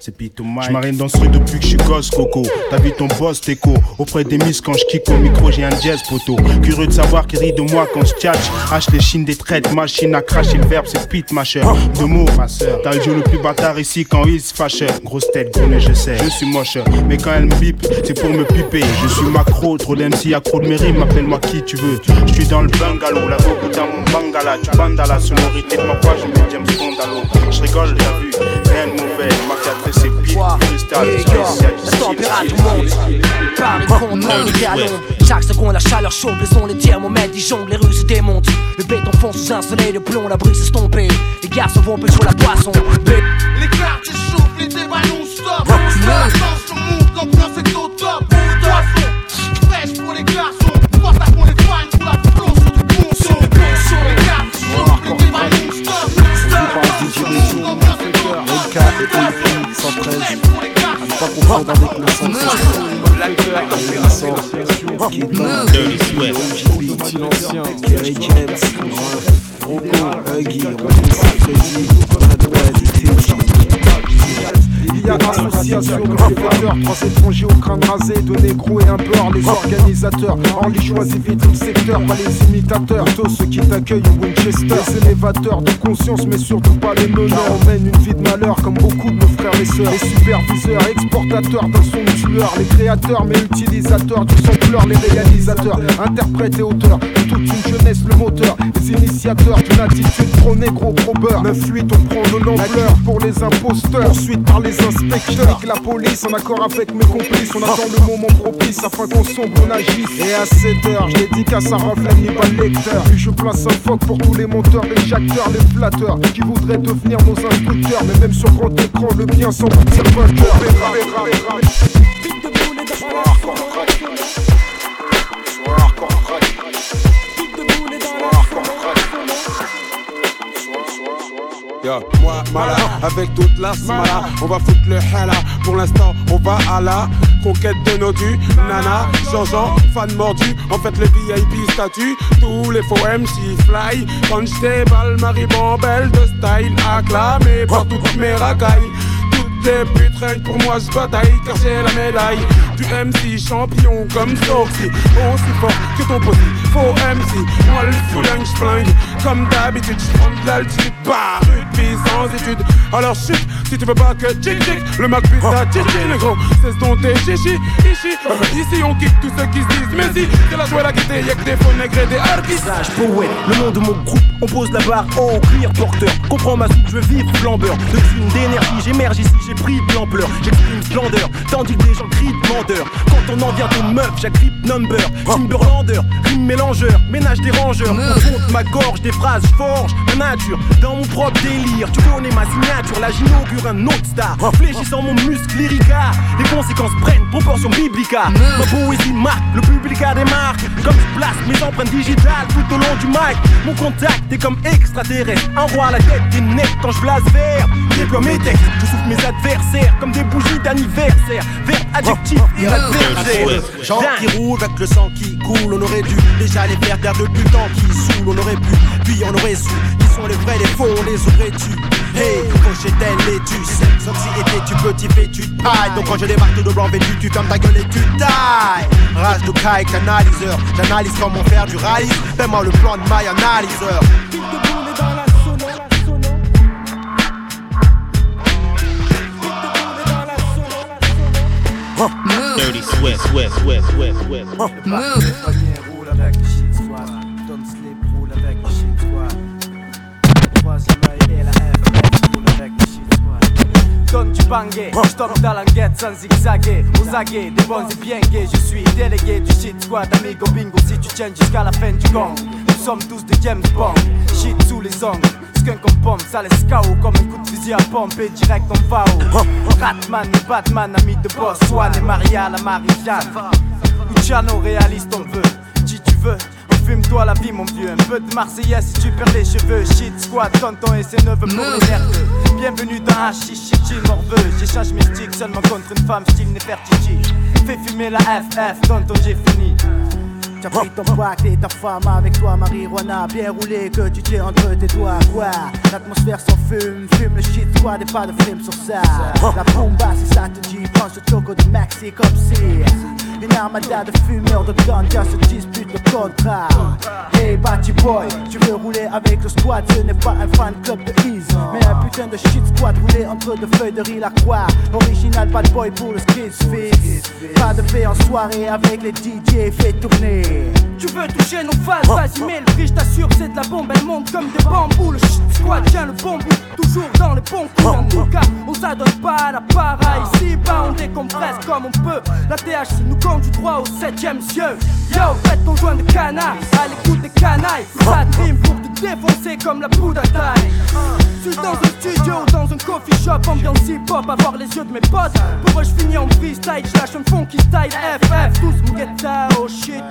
C'est Pito Mike. Je marine dans ce truc depuis que je suis gosse, Coco. T'as vu ton boss, Teco. Auprès des miss, quand je kick au micro, j'ai un jazz, poteau. Curieux de savoir qui rit de moi quand je tchatch. Hache les chines des traites, machine à cracher le verbe, c'est pit, ma chère. Deux mots, ma soeur. T'as le jeu le plus bâtard ici quand il se fâche. Grosse tête, gros nez, je sais. Je suis moche, mais quand elle me bip, c'est pour me piper. Je suis macro, trop d'MC, accro de mes rimes, appelle-moi qui tu veux. Je suis dans le bungalow, la go dans mon bangala. Tu bandes à la sonorité de ma voix, je mets James Bond à l'eau. Je rigole, t'as vu, rien de mauvais. Ma carte, c'est pire. Température monte, Paris compte, monte les galons. Chaque seconde, la chaleur chauffe, les les thermomètres, ils jonglent, les rues se démontent. Le béton fond sous un soleil de plomb, la brise estompée. Les garçons vont peu sur la poisson. Les quartiers chauffent, les débats non-stop. Attention, monte, l'ambiance est au top. Poisson, fraîche pour les garçons. Top. 113 à ne pas confondre avec le 113 Dirty Swift. Petit l'ancien, Kerry James, Rocco, Huggy, Robin Sarkozy, Madouane, Teddy Il y a association de rêvateurs, trois étrangers au crâne rasé, deux négros et un beurre. Les organisateurs, Orly choisit vite le secteur, pas les imitateurs. Tous ceux qui t'accueillent au Winchester, les élévateurs de conscience, mais surtout pas les meneurs. On mène une vie de malheur comme beaucoup de nos frères et sœurs. Les superviseurs, exportateurs d'un son tueur, les créateurs, mais utilisateurs du son pleur, les réalisateurs, interprètes et auteurs. De toute une jeunesse, le moteur, les initiateurs d'une attitude pro négro, pro beurre. 9-8, on prend de l'ampleur pour les imposteurs. Ensuite par les inspecteurs, Avec la police en accord avec mes complices. On attend le moment propice afin qu'on sombre, on agisse. Et à 7 heures, je dédicace à Rafle Hannibal lecteur. Puis je place un phoque pour tous les monteurs, les jacteurs, les flatteurs qui voudraient devenir nos instructeurs. Mais même sur grand écran, le bien sans partir vainqueur. Avec toute la smala, on va foutre le hala. Pour l'instant, on va à la conquête de nos dus. Nana, Jean-Jean, fan mordu, en fait le VIP statut. Tous les faux MC fly. Quand j'déballe, Marie Bambelle de style acclamé par toutes mes racailles. Toutes les putes, pour moi, je bataille car j'ai la médaille du MC champion comme Soxy. Aussi fort que ton pote, faux MC. Moi le fouling, j'flingue comme d'habitude. J'prends de l'altitude, bah, vie sans études. Alors chute, si tu veux pas que tchic tchic, le Mac puisse ta chichi, le gros. C'est ton thé, chichi, ici. Ici on kick tous ceux qui se disent, mais si, c'est la joie la gaieté, y'a que des faux nègres et des artistes. Sage, poète, le nom de mon groupe, on pose la barre haut, clear porteur. Comprends ma soupe, je veux vivre flambeur. De thunes, d'énergie, j'émerge ici, j'ai pris de l'ampleur. J'exprime splendeur, tandis que les gens crient de menteur. Quand on en vient aux meufs, j'agrippe number. Timberlander, rime mélangeur, ménage des rangeurs. On compte ma gorge, des phrases, forge ma nature. Dans mon propre délire, tu connais ma signature. Là, j'inaugure un autre star. Fléchissant mon muscle lyrica, les conséquences prennent proportion biblica. Ma poésie marque, le public a des marques. Comme je place mes empreintes digitales tout au long du mic. Mon contact est comme extraterrestre. Un roi à la tête des necks quand je blase vert. Déploie mes textes, je souffle mes adversaires comme des bougies d'anniversaire. Verbe adjectif et adversaire. Gens qui roulent avec le sang qui coule, on aurait dû déjà les faire perdre le temps qui saoule, on aurait pu, puis on aurait su. Qui sont les vrais, les faux, on les aurait tu Hey, Cochetel les tu sais, Soxy était tu petit fais tu tailles. Donc quand je démarque tout de blanc vêtu, tu fermes ta gueule et tu tailles. Rage de kite, canaliseur, j'analyse comment faire du rallye. Fais-moi le plan de my analyseur. Dirty Swift, Swift, Swift, Swift, Swift. Roule avec bangé, je tombe dans guette sans zigzaguer. Aux aguets, des bons et bien gays. Je suis délégué du shit squad. Amigo bingo, si tu tiens jusqu'à la fin du gang. Nous sommes tous des James Bond. Shit sous les ongles. Skunk en pomme, ça laisse KO comme un coup de fusil à pompe et direct on va au Ratman et Batman, ami de boss, Swan et Maria la Marie-Jeanne Luciano, réaliste on veut, si tu veux Fume-toi la vie mon vieux, un peu de Marseillaise si tu perds les cheveux. Shit squad, tonton et ses neveux pour les nerveux Bienvenue dans Hachichi, chichi morveux J'échange mes sticks seulement contre une femme style Nefertiti. Fais fumer la FF, tonton j'ai fini T'as pris ton pack et ta femme avec toi, marijuana bien roulé que tu tiens entre tes doigts. Quoi L'atmosphère s'en fume, fume le shit squad et pas de film sur ça. La bomba, si ça te dit, pense au choco de Maxi comme si une armada de fumeurs de ganja se dispute le contrat. Hey Batty Boy, tu veux rouler avec le squad, ce n'est pas un fan club de Ease, mais un putain de shit squad roulé entre deux feuilles de riz la croix. Original bad boy pour le skis fix. Pas de paix en soirée avec les DJ, fais tourner. Tu veux toucher nos phases, vas-y mets le prix, je t'assure c'est de la bombe, elle monte comme des bambous Le shit squad tient le bon bout, toujours dans les bons coups En tout cas, on s'adonne pas à la para. Ici bas on décompresse comme on peut. La THC nous conduit droit au septième cieux Yo, faites ton joint de canard, à l'écoute des canailles. Ça rime pour te défoncer comme la poudre à taille. Suis dans un studio, dans un coffee shop Ambiance hip-hop, avoir les yeux de mes potes. Pour je finis en freestyle, je lâche un funky style FF, tous mon get oh shit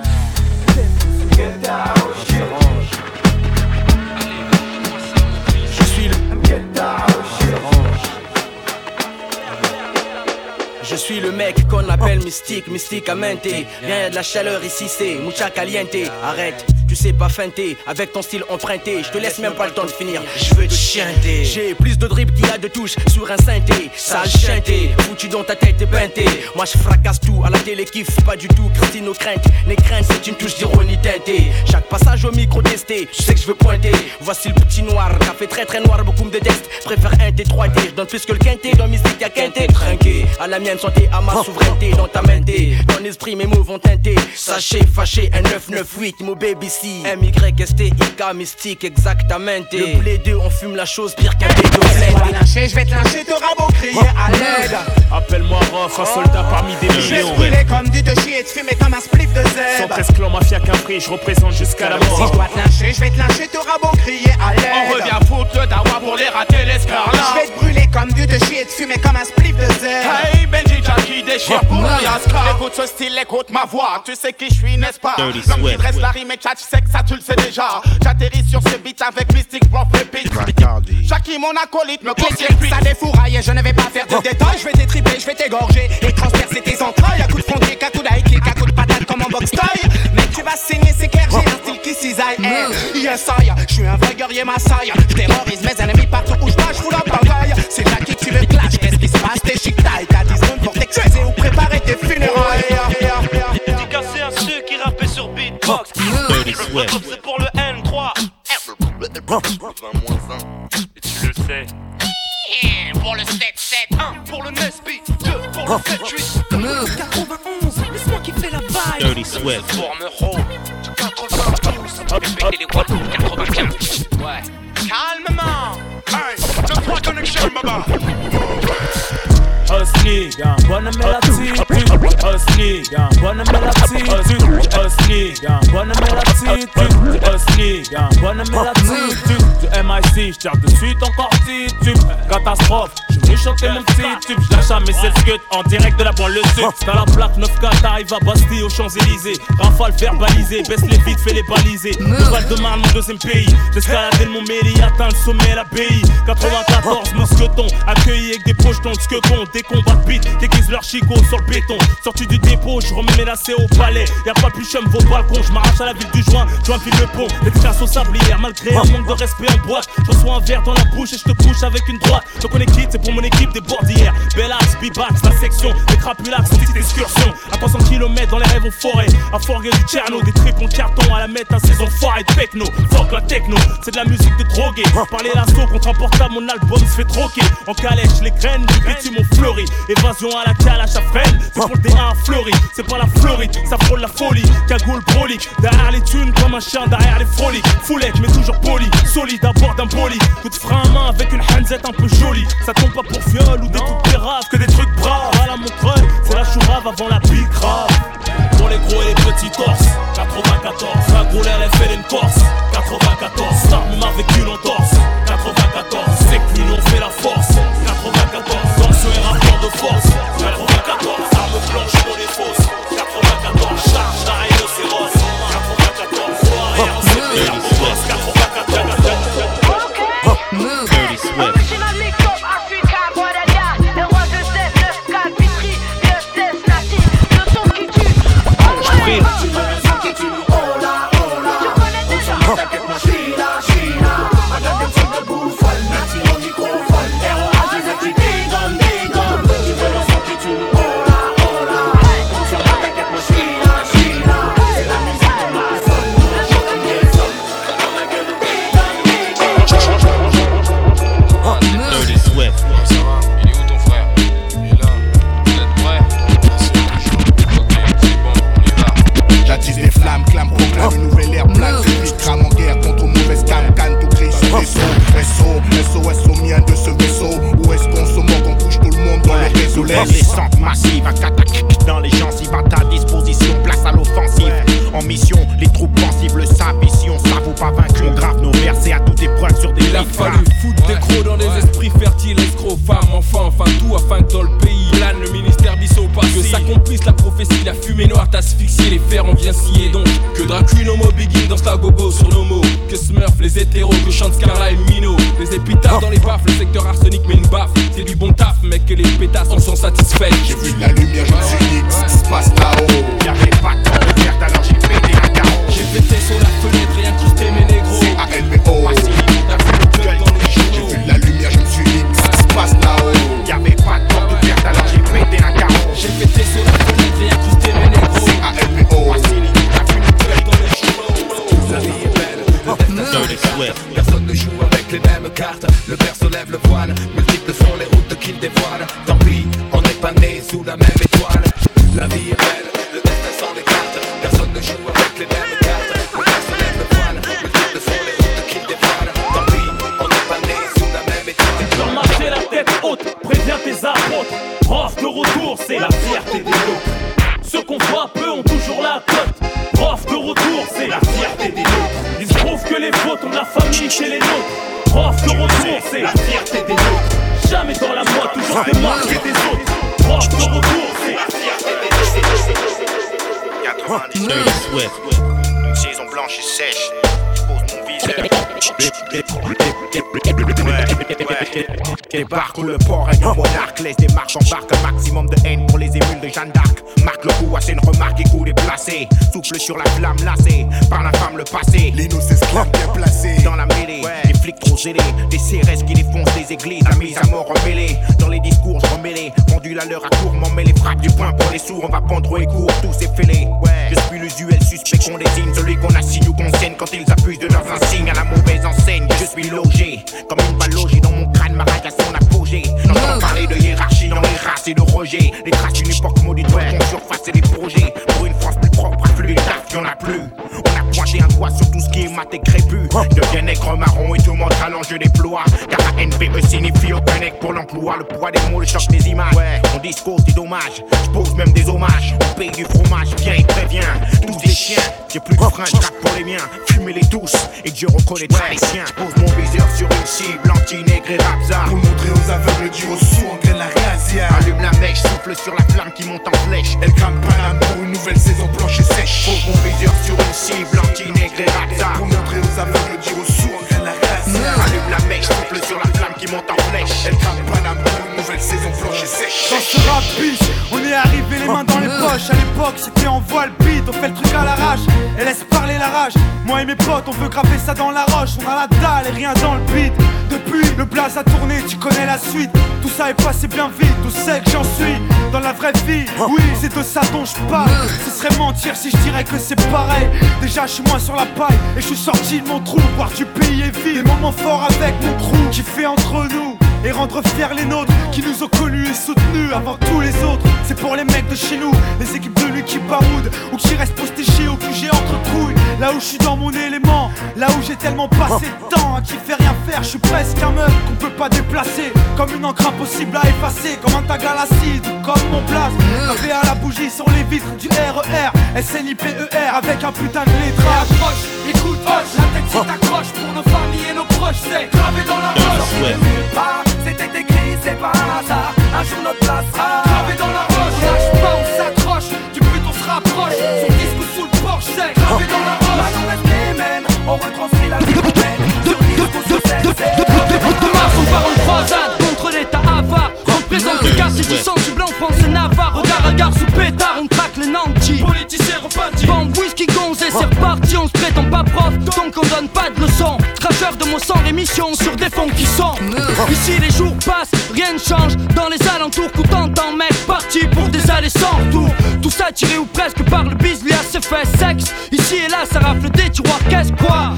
Je suis le mec qu'on appelle mystique, mystique à mainté. Rien de la chaleur ici, c'est mucha caliente. Arrête, tu sais pas feinter. Avec ton style emprunté, je te laisse même pas le temps de finir. Je veux te chanter. J'ai plus de drip qu'il y a de touches sur un synthé. Sale chanté, foutu dans ta tête et peinté. Moi je fracasse tout, à la télé kiffe pas du tout. Christine nos craintes, les craintes c'est une touche d'ironie teintée. Chaque passage au micro testé, je sais que je veux pointer. Voici le petit noir, café très très noir, beaucoup me détestent. Préfère un T3D, je donne plus que le quinté. Dans mystique y'a quinté, trinqué. À la mienne santé, à ma souveraineté. Dans ta mente, ton esprit mes mots vont teinter. Sachez, fâché, un 998, mon baby C. M-Y-S-T-I-K, mystique, exactement. Le blé 2, on fume la chose pire qu'un bédo Je vais te lyncher, je vais te lyncher, t'auras beau crier à l'aide. Appelle-moi Rof, un soldat parmi des Je vais millions. te brûler comme du te chier et te fumer comme un spliff de zèbre. 113 clans, mafia qu'un prix, je représente jusqu'à la Si je mort. dois te lyncher, je vais te lyncher, t'auras beau crier à l'aide. On revient foutre le dawa pour les rater l'escarlate. Je vais te brûler comme du te chier et te fumer comme un spliff de zèbre. Hey Benji Jackie déchire pour Yaska. Écoute ce style, écoute ma voix, tu sais qui je suis, n'est-ce pas? L'homme qui dresse la rime et tu sais que ça tu le sais déjà. J'atterris sur ce beat avec Mystic Rock Repeat. Jackie mon acolyte me conseille Ça défouraille et je ne vais pas faire de détails. Je vais t'étriper, je vais t'égorger et transpercer tes entrailles. À coup de frontier, qu'à coup kick, à coup de patate comme en box taille. Mec tu vas saigner, c'est clair, j'ai un style qui cisaille. Hey, Yes I, je suis un vrai guerrier massaille Je terrorise mes ennemis partout où je passe, je fous la bagaille C'est Jackie tu veux clash, qu'est-ce qui se passe? T'es chic taille, t'as 10 secondes pour t'excuser ou préparer tes funérailles sur beatbox. Dirty Swift. C'est pour le N3. Et tu le sais. Pour le 7-7 1 pour le Nesby, 2 pour le 7-8. 91, laisse-moi kiffer la vibe Dirty Swift. Forme 92 Répétez les watts 95 Ouais Calmement Hey, just one connection, baba. Husniga, bonne mélodie, Husniga, bonne mélodie, Husniga, bonne mélodie, Husniga, bonne mélodie, du MIC, j'tire de suite encore petit tube, catastrophe, je vais chanter mon petit tube, je lâche à mes 7 scuds en direct de la banlieue sud, t'as la plaque 9K, t'arrives à Bastille aux Champs-Élysées, rafale verbalisée, baisse les vides, fais les baliser, le Val de Marne, mon deuxième pays, j'escaladais Mont Méli, atteint le sommet, l'abbaye, 94 mousquetons, accueillis avec des pochetons de squetons, des combats de beat, déguise leur chicot sur le béton, sorti du dépôt, je remets mes lacets au palais, y'a pas plus chum vos balcons, je m'arrache à la ville du joint, joint file le pont, les traces au sablier, malgré un manque de respect en boîte, je reçois un verre dans la bouche et je te couche avec une droite, donc on est quitte, c'est pour mon équipe des bordières, Bellax, Bibax, la section, des crapulax, petite excursion, à 300 km dans les rêves en forêt, à forger du tcherno, des tripes en carton. À la mettre, un saison foirée de techno, fuck la techno, c'est de la musique de drogué, parler l'assaut contre un portable, mon album se fait troquer, en calèche, les graines du bitume ont évasion à la calache à c'est pour le D1 fleuri, c'est pas la Floride, ça frôle la folie, cagoule brolique, derrière les thunes comme un chien derrière les froliques, foulette mais toujours poli, solide à bord d'un bolide, coup de frein à main avec une handsette un peu jolie, ça tombe pas pour viol ou des trucs que des trucs braves, à la montreuil, c'est la chourave avant la grave, pour les gros et les petits torses, 94, la gros elle fait une corse, 94, start même avec une entorse, 94, c'est que l'union fait la force, 94, tension et Souffle sur la flamme lassée par la femme le passé. L'innocence bien placé Dans la mêlée, des flics trop zélés Des CRS qui défoncent des églises La mise à mort emmêlée. Dans les discours je remêlés Pendule à l'heure à court M'en met les frappes du poing pour les sourds On va pendre et court, tous ces fêlés. Je suis l'usuel suspect qu'on désigne Celui qu'on assigne ou qu'on saigne. Quand ils abusent de leurs insignes à la mauvaise enseigne Je suis logé. Comme une balle logée dans mon crâne Ma rage à son apogée. J'entends parler de hiérarchie dans les races et de rejet Les traces d'une époque maudite font surface et des projets y'en a plus Pointé un doigt sur tout ce qui est mat et crépu. Deviens nègre marron et tout mon talent je déploie Car ANPE signifie aucun nègre pour l'emploi. Le poids des mots, le choc des images. Mon discours c'est dommage, je pose même des hommages. On paye du fromage, viens et préviens. Tous des chiens, j'ai plus de frein, je pour les miens. Fumez-les tous et Dieu reconnaîtra les siens Pose mon viseur sur une cible anti-nègre et rapsa Pour montrer aux aveugles du reçu en graine la razzia. Allume la mèche, souffle sur la flamme qui monte en flèche. Elle crame pas pour une nouvelle saison blanche et sèche. Pose mon viseur sur une cible anti-nègre et rapsa Pour montrer aux aveugles graine la razzia Allume la mèche, souffle sur la flamme qui monte en flèche. Elle crame pas une nouvelle saison blanche et sèche. Dans ce rap bitch, on est arrivé les mains dans les poches. À l'époque c'était en voile beat, on fait le truc à l'arrache. Et laisse parler la rage. Moi et mes potes on veut graver ça dans la roche. On a la dalle et rien dans le beat. Depuis le blaze a tourné, tu connais la suite. Tout ça est passé bien vite, tout sait que j'en suis. Dans la vraie vie, oui c'est de ça dont je parle. Ce serait mentir si je dirais que c'est pareil. Déjà je suis moins sur la paille et je suis sorti de mon trou Voir du pays est vide, moments forts avec mon crew Qui fait entre nous et rendre fiers les nôtres qui nous ont connus et soutenus avant tous les autres. C'est pour les mecs de chez nous, les équipes de lui qui baroudent ou qui restent postés au QG entre couilles. Là où je suis dans mon élément, là où j'ai tellement passé de temps à qui fait rien faire, je suis presque un meuf qu'on peut pas déplacer. Comme une encre impossible à effacer, comme un tag à l'acide ou comme mon place. Gravé à la bougie sur les vitres du RER, SNIPER avec un putain de lettrage. Approche, écoute, hoche, la tête s'y t'accroche pour nos familles et nos proches, c'est gravé dans la roche. C'était écrit, c'est pas un hasard. Un jour notre place sera gravé dans la roche. Lâche pas, on s'accroche, du but on se rapproche. Son disque sous le porche, c'est gravé dans la roche. Maintenant reste les mêmes, on retranscrit la vie humaine. Sur disque ou sur scène, c'est la roche. on part en croisade contre l'état avare. Représente le quartier du sensible en France et Navarre. Regard à gare sous pétard, on traque les nantis. Politiciens repentis. Bombe, whisky, gonze et c'est reparti. On se prétend pas prof, donc on donne pas de leçons. Cracheur de mots sans rémission sur des fonds qui sont. Ici les jours passent, rien ne change. Dans les alentours, coup t'entends, mec, parti pour des allées sans retour. Tout ça tiré ou presque par le bis, à ses fait sexe. Ici et là, ça rafle des tiroirs, qu'est-ce quoi?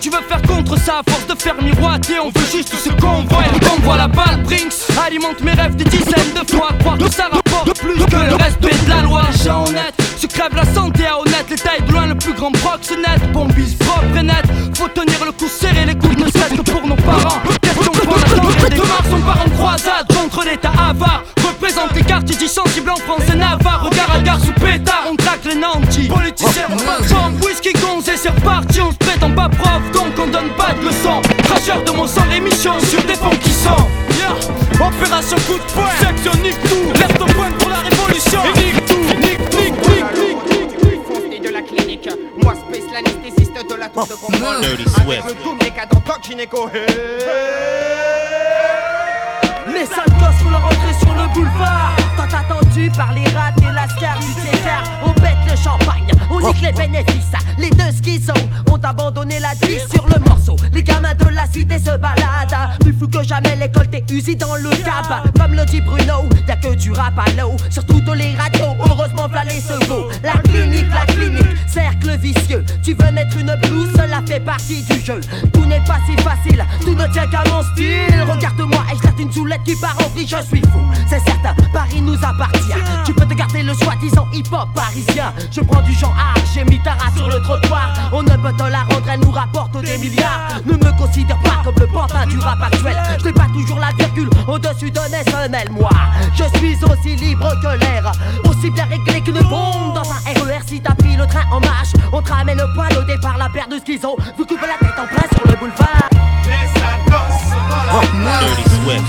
Tu veux faire contre ça À force de faire miroiter, on veut juste ce qu'on voit. Et qu'on voit la balle, Brinks alimente mes rêves des dizaines de fois. Croire que ça rapporte plus que le respect de la loi. Les gens honnêtes se crèvent la santé à honnête. Les tailles de loin, le plus grand proxénète. Bombise propre et net. Faut tenir le coup serré, les coudes ne serait-ce que pour nos parents. Question la des mars, on part en croisade contre l'état avare. Représente les quartiers dits sensibles en France et Navarre. Regard à gare sous pétard, les nantis. Politiciens, Bombe, whisky, gonze et c'est reparti. On se prétend pas prof, donc on donne pas de leçons. Cracheur de mon sang, émission sur des fonds qui sont. Yeah. Opération coup de poing, section nique tout. Lève ton poing pour la révolution. Et nique tout, nique, nique, nique, nique. De la clinique, moi space l'anesthésiste de la tour de contrôle. Dirty Avec le cadres doc gynéco. Les sales gosses font leur entrée sur le boulevard Par les rats et lascar du César. On pète le champagne, on nique les bénéfices. Les deux schizos ont abandonné la vie sur le morceau. Les gamins de la cité se baladent. Plus fou que jamais l'école t'es usée dans le cab. Comme le dit Bruno, y'a que du rap à l'eau. Sur toutes les radios, heureusement v'là les secours. La clinique, la clinique, cercle vicieux. Tu veux mettre une blouse, cela fait partie du jeu. Tout n'est pas si facile, tout ne tient qu'à mon style. Regarde-moi et je une soulette qui part en vrille, je suis fou. C'est certain, Paris nous appartient Tu peux te garder le soi-disant hip-hop parisien. Je prends du genre art, j'ai mis ta race sur le trottoir. On ne peut te la rendre, elle nous rapporte des milliards. Ne me considère pas comme le pantin du rap actuel. Je n'ai pas toujours la virgule au-dessus de mes semelles Moi, je suis aussi libre que l'air. Aussi bien réglé qu'une bombe dans un RER Si t'as pris le train en marche On te ramène le poil au départ, la paire de schizo Vous coupez la tête en plein sur le boulevard. Dirty Swift.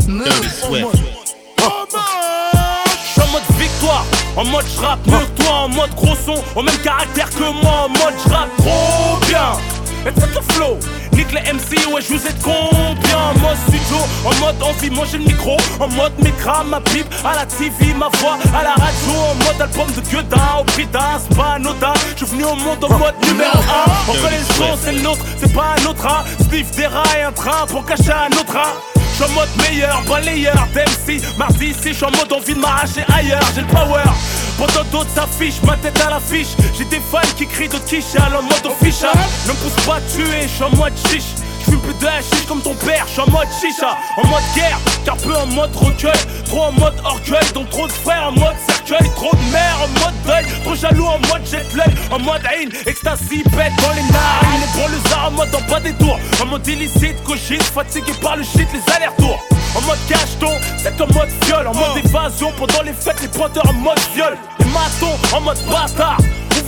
Swift. Je en mode victoire, en mode je rappe mieux toi, en mode gros son, au même caractère que moi, en mode je rappe trop bien. Et traite le flow, nique les MC, ouais je vous ai combien? En mode studio, en mode envie, manger le micro En mode micra, ma pipe, à la TV, ma voix à la radio En mode album de Guedin, au prix d'un, c'est pas Je suis venu au monde en mode numéro 1 On connaît le c'est le nôtre, c'est pas un autre hein. Sniff des rats et un train pour cacher un autre hein je suis en mode meilleur, balayeur d'MC Mardi ici, je suis en mode envie de m'arracher ailleurs J'ai le power, pendant d'autres s'affichent Ma tête à l'affiche, j'ai des fans qui crient de quiche En mode official, ne me pousse pas à tuer, je suis en mode chiche je plus de chiche comme ton père, je suis en mode chicha, en mode guerre, car peu en mode recueil, trop en mode orgueil, donc trop de frères en mode cercueil, trop de mère en mode deuil, trop jaloux en mode jet play, en mode haine, ecstasy, bête dans les narines, le en mode en bas des tours, en mode illicite, cochise, fatigué par le shit, les allers-retours. En mode cacheton, c'est en mode viol, en mode évasion pendant les fêtes, les pointeurs en mode viol, les matons en mode bâtard.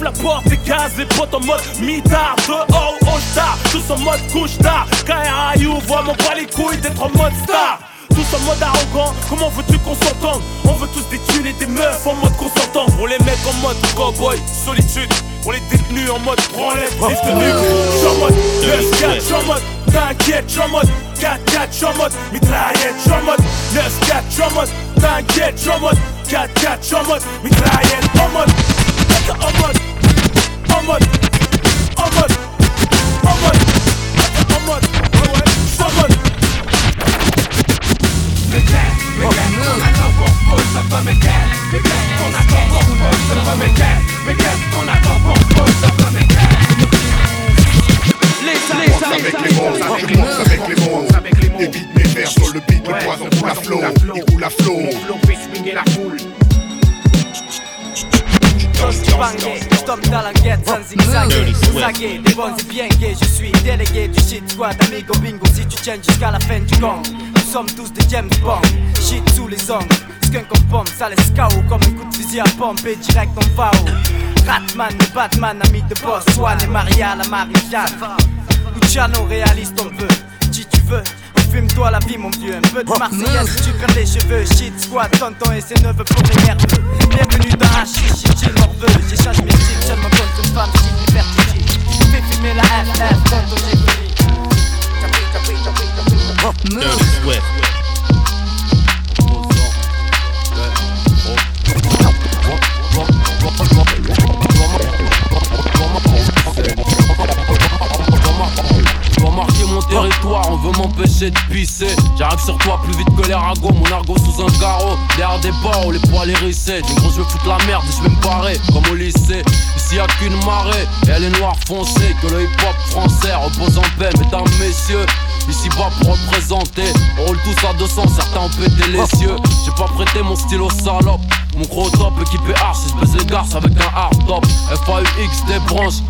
La porte des cases, les potes en mode mitard Dehors au star, tous en mode couche tard KRIU, vois mon pas les couilles d'être en mode star tous en mode arrogant, comment veux-tu qu'on s'entende On veut tous des thunes et des meufs en mode consentant Pour les mecs en mode cowboy, solitude Pour les détenus en mode branlette, liste de nuque J'suis en mode 9-4, j'suis en mode t'inquiète, j'suis en mode 4-4, j'suis en mode mitraillette, j'suis en mode 9-4, j'suis en mode t'inquiète, j'suis en mode 4-4, j'suis en mode mitraillette, en mode en mode, mode, en mode, en mode, en mode, ouais ouais, en mode. Avec les mots, avec les mots, avec les mots, avec les mots. Évite mes vers sur le beat, le poison coule à flot, il coule à flot. Mon flow fait swinguer la foule. Stop dans sans zigzaguer Zaguer, des bons et bien gays. Je suis délégué du shit squad. Amigo bingo si tu tiens jusqu'à la fin du gang. Nous sommes tous des James Bond. Shit sous les ongles. Skunk en pomme, ça laisse KO Comme un coup de fusil à pompe et direct en FAO Ratman et Batman, ami de boss. Swan et Maria, la Marie-Jeanne Luciano, réaliste on veut. Si tu veux Fume-toi la vie mon vieux, un peu de Marseillaise tu perds les cheveux Shit squad, tonton et ses neveux pour les nerveux Bienvenue dans Hachichi, shit, chill morveux J'échange mes seulement contre une femme style Liberty Fais fumer la FF, tonton Dirty Swift. Marquer mon territoire, on veut m'empêcher de pisser. J'arrive sur toi plus vite que les ragots, mon argot sous un carreau. Derrière des barreaux, les poils hérissés. Des gros, je veux foutre la merde et je vais me barrer, comme au lycée. Ici y'a qu'une marée, et elle est noire foncée. Que le hip hop français repose en paix, mesdames, messieurs. Ici bas pour représenter, on roule tous à 200, certains ont pété les cieux. J'ai pas prêté mon stylo salope. Mon gros top équipé arch, je baise les garces avec un hard top. FAUX des branches.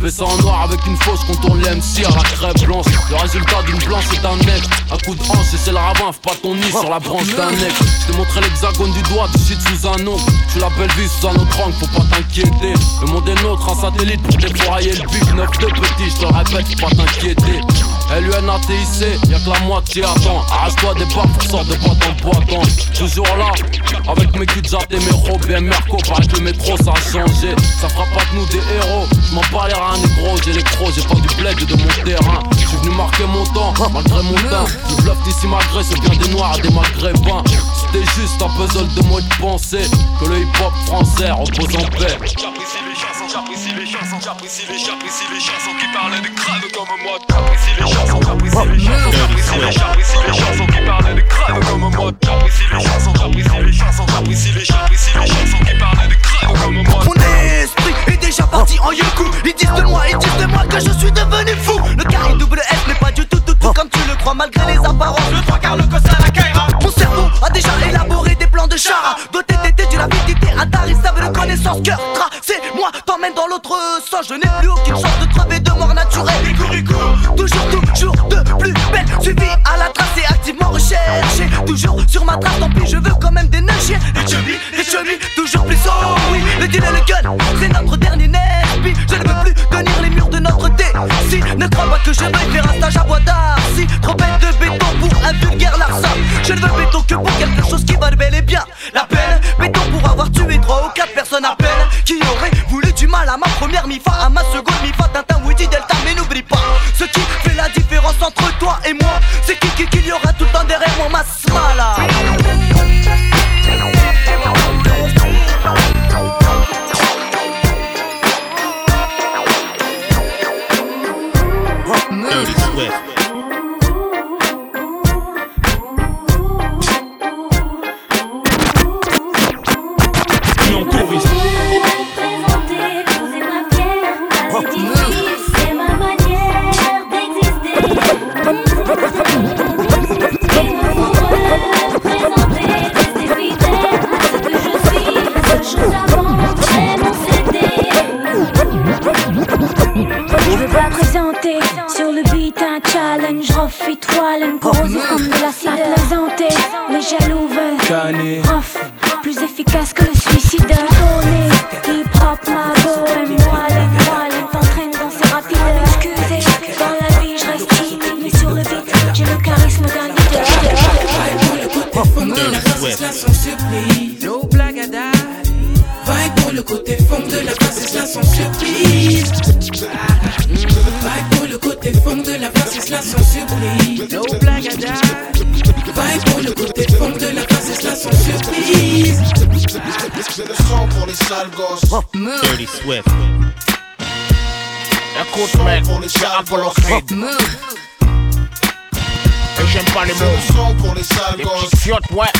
Fais ça en noir avec une fausse contourne les MC à la crêpe blanche. Le résultat d'une blanche et d'un nec Un coup de hanche et c'est le fais pas ton nid sur la branche d'un nec Je t'ai montré l'hexagone du doigt, du shit sous un nom Tu la belle vie sous un autre angle, faut pas t'inquiéter. Le monde est nôtre, un satellite pour défourailler le bif. 9 de petit, je te répète, faut pas t'inquiéter LUNATIC, y'a que la moitié attend. Arrache-toi des pour sortir de boîte en boîte. Toujours là, avec mes culs et mes robes et Merco. Pareil que le métro ça a changé. Ça fera pas de nous des héros. J'm'en bats les reins négro, j'ai les crocs, j'ai pas du bled de mon terrain. J'suis venu marquer mon temps, malgré mon teint. Le bluff d'ici malgré, c'est bien des noirs des maghrébins. C'était juste un puzzle de moi de penser que le hip hop français repose en paix. J'apprécie les chansons, j'apprécie les j'apprécie les, chansons qui parlaient de crânes comme moi. J'apprécie les chansons, j'apprécie les chansons, j'apprécie les, j'apprécie les chansons qui parlaient de crânes comme moi. J'apprécie les chansons, j'apprécie les chansons, j'apprécie les, j'apprécie les chansons qui parlaient de crânes comme moi. Mon esprit est déjà parti en yoku Ils disent de moi, ils disent de moi que je suis devenu fou Le carré double S n'est pas du tout tout tout comme tu le crois malgré les apparences Le trois quarts le cossin la caïra Mon cerveau a déjà élaboré des plans de chara Doté d'été d'une rapidité intarissable de connaissance Cœur t'emmène dans l'autre sens. Je n'ai plus aucune chance de crever de mort naturelle. Toujours, toujours de plus belle Suivi à la trace et activement recherché. Toujours sur ma trace, tant pis je veux quand même des neiges Des chevilles, des chevilles, toujours plus haut Oui, le deal et le gun, c'est notre dernier Nesby Je ne veux plus tenir les murs de notre Si Ne crois pas que je vais faire un stage à bois Si trop bête de béton pour un vulgaire larcin. Je ne veux béton que pour quelque chose ma première mi-fa À ma seconde mi-fa, Les gosses.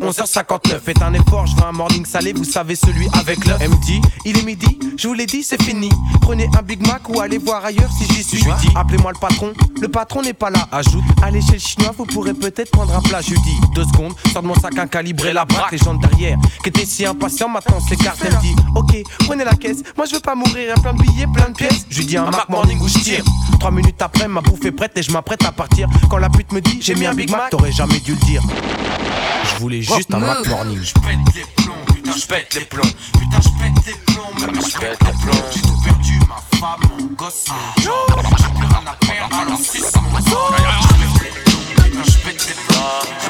11h59. Faites un effort, je veux un morning salé, vous savez celui avec l'œuf. Elle me dit, il est midi, je vous l'ai dit, c'est fini. Prenez un Big Mac ou allez voir ailleurs si j'y suis. Je lui dis, appelez-moi le patron, le patron n'est pas là. Ajoute, allez chez le chinois, vous pourrez peut-être prendre un plat. Je dis, deux secondes, sors de mon sac un calibré, la braque. Les gens de derrière, qui étaient si impatients, maintenant s'écartent. Elle me dit, ok, prenez la caisse, moi je veux pas mourir, y a plein de billets, plein de pièces. Je lui dis, un Mac Morning où je tire. Trois minutes après, ma bouffe est prête et je m'apprête à partir. Quand la pute me dit, j'ai mis un Big Mac, t'aurais jamais dû le dire. Je voulais juste un Mac Morning. Je pète les plombs, putain, je pète les plombs. Putain, je pète les plombs, même je pète les plombs. J'ai tout perdu, ma femme, mon gosse, mon job. J'ai plus rien à perdre, alors mon sort. Je pète les plombs, putain, je pète les plombs.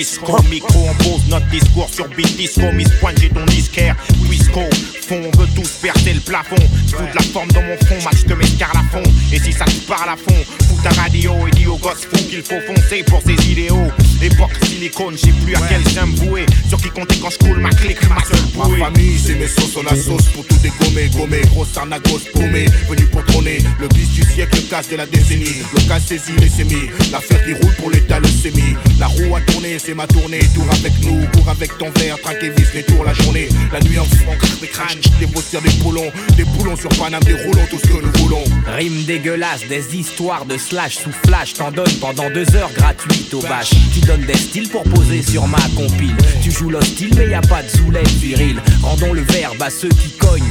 Disco. Micro, on pose notre discours sur beat disco. Miss Pointe, j'ai ton disquaire. Quisco, fond, on veut tous percer le plafond. Fous de la forme dans mon front, match de mescar à fond. Et si ça te parle à fond, fous ta radio et dis aux gosses fous qu'il faut foncer pour ses idéaux. Époque silicone, j'ai plus à quel j'aime bouer. Sur qui compter quand je coule ma clique, ma seule Ma bouée. famille, c'est mes sauces, on la sauce pour tout dégommer, gommer, grosse arnagos paumé, venu pour trôner, le bis du siècle, le casse de la décennie, le casse saisi les sémis, l'affaire qui roule pour l'état, le sémi, la roue a tourné, c'est ma tournée, tour avec nous, cours avec ton verre, traque et vis les tours la journée, la nuit en crache des crânes, des bossières, des poulons, des poulons sur Paname, des roulons, tout ce que nous voulons. Rime dégueulasse, des histoires de slash sous flash, t'en donnes pendant deux heures gratuites au bâche. Tu donnes des styles pour poser sur ma compile. Tu joues l'hostile, mais y a pas de zoulette viril. Rendons le verbe à ceux qui cognent.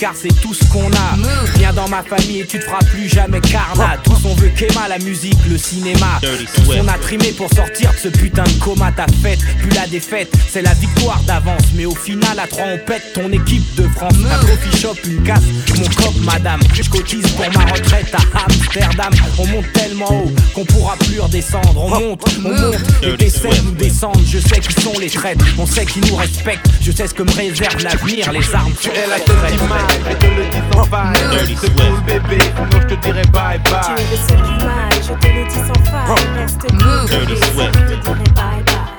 Car c'est tout ce qu'on a Viens dans ma famille et tu te feras plus jamais carnat Tous on veut qu'Emma, la musique, le cinéma. Tous on a trimé pour sortir de ce putain de coma. Ta fête, plus la défaite, c'est la victoire d'avance. Mais au final à trois on pète ton équipe de France. Un coffee shop, une casse, mon cop madame. Je cotise pour ma retraite à Amsterdam. On monte tellement haut qu'on pourra plus redescendre. On monte, on monte, et tes scènes nous descendent Je sais qui sont les traites, on sait qui nous respectent. Je sais ce que me réserve l'avenir, les armes Tu es la seule image, je te le dis sans faille Reste cool bébé, sinon je te dirai bye Tu bye es le seul qui m'aille, je te le dis sans faille. Reste cool, Dirty bébé, sinon je te dirai bye bye.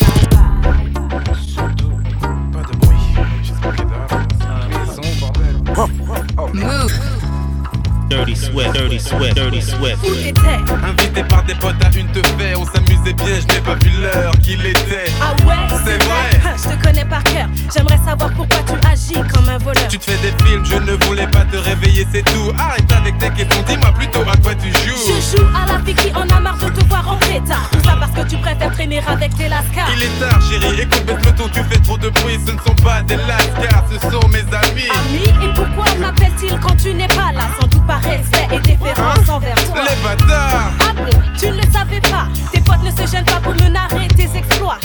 Dirty Swift, Dirty Swift, Dirty Swift. Invité par des potes à une te faire, on s'amusait bien, je n'ai pas vu l'heure qu'il était. Ah ouais? C'est vrai? Je te connais par cœur. J'aimerais savoir pourquoi Tu te fais des films, je ne voulais pas te réveiller, c'est tout. Arrête avec tes questions, dis-moi plutôt à quoi tu joues. Je joue à la fille qui en a marre de te voir en pétard. Tout ça parce que tu préfères traîner avec tes lascars. Il est tard, chérie, écoute, le ton, tu fais trop de bruit. Ce ne sont pas des lascars, ce sont mes amis. Ami, et pourquoi m'appelle-t-il quand tu n'es pas là? Sans doute par respect et déférence envers toi. Les bâtards Ah bon, tu ne le savais pas. Tes potes ne se gênent pas pour me narrer tes exploits.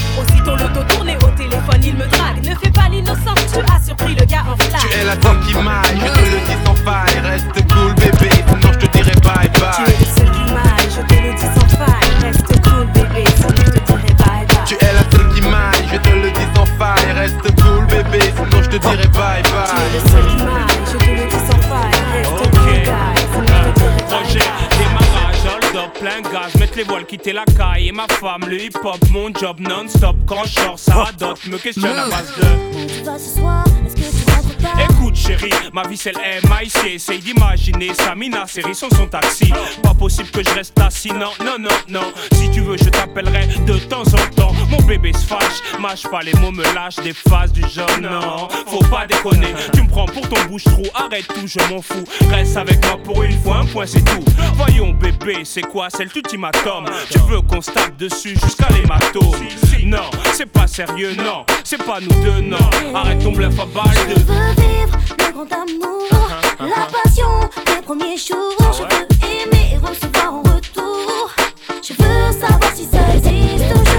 La seule qui m'aille, les voiles, quitter la caille. Et ma femme, le hip hop, mon job non-stop. Quand je sors, ça radote, me questionne à base de. Écoute chérie, ma vie c'est le MIC Essaye d'imaginer Samina, série son son taxi. Pas possible que je reste assis, non, non, non, non. Si tu veux je t'appellerai de temps en temps. Mon bébé se fâche, mâche pas les mots, me lâche des phases du genre Non, faut pas déconner Tu me prends pour ton bouche-trou, arrête tout, je m'en fous. Reste avec moi pour une fois, un point c'est tout. Voyons bébé, c'est quoi, c'est Tu veux qu'on se tape dessus jusqu'à l'hématome Non, c'est pas sérieux, non C'est pas nous deux, non. Arrête ton bluff à balle Je de veux vivre le grand amour, la passion des premiers jours. Je veux aimer et recevoir en retour. Je veux savoir si ça existe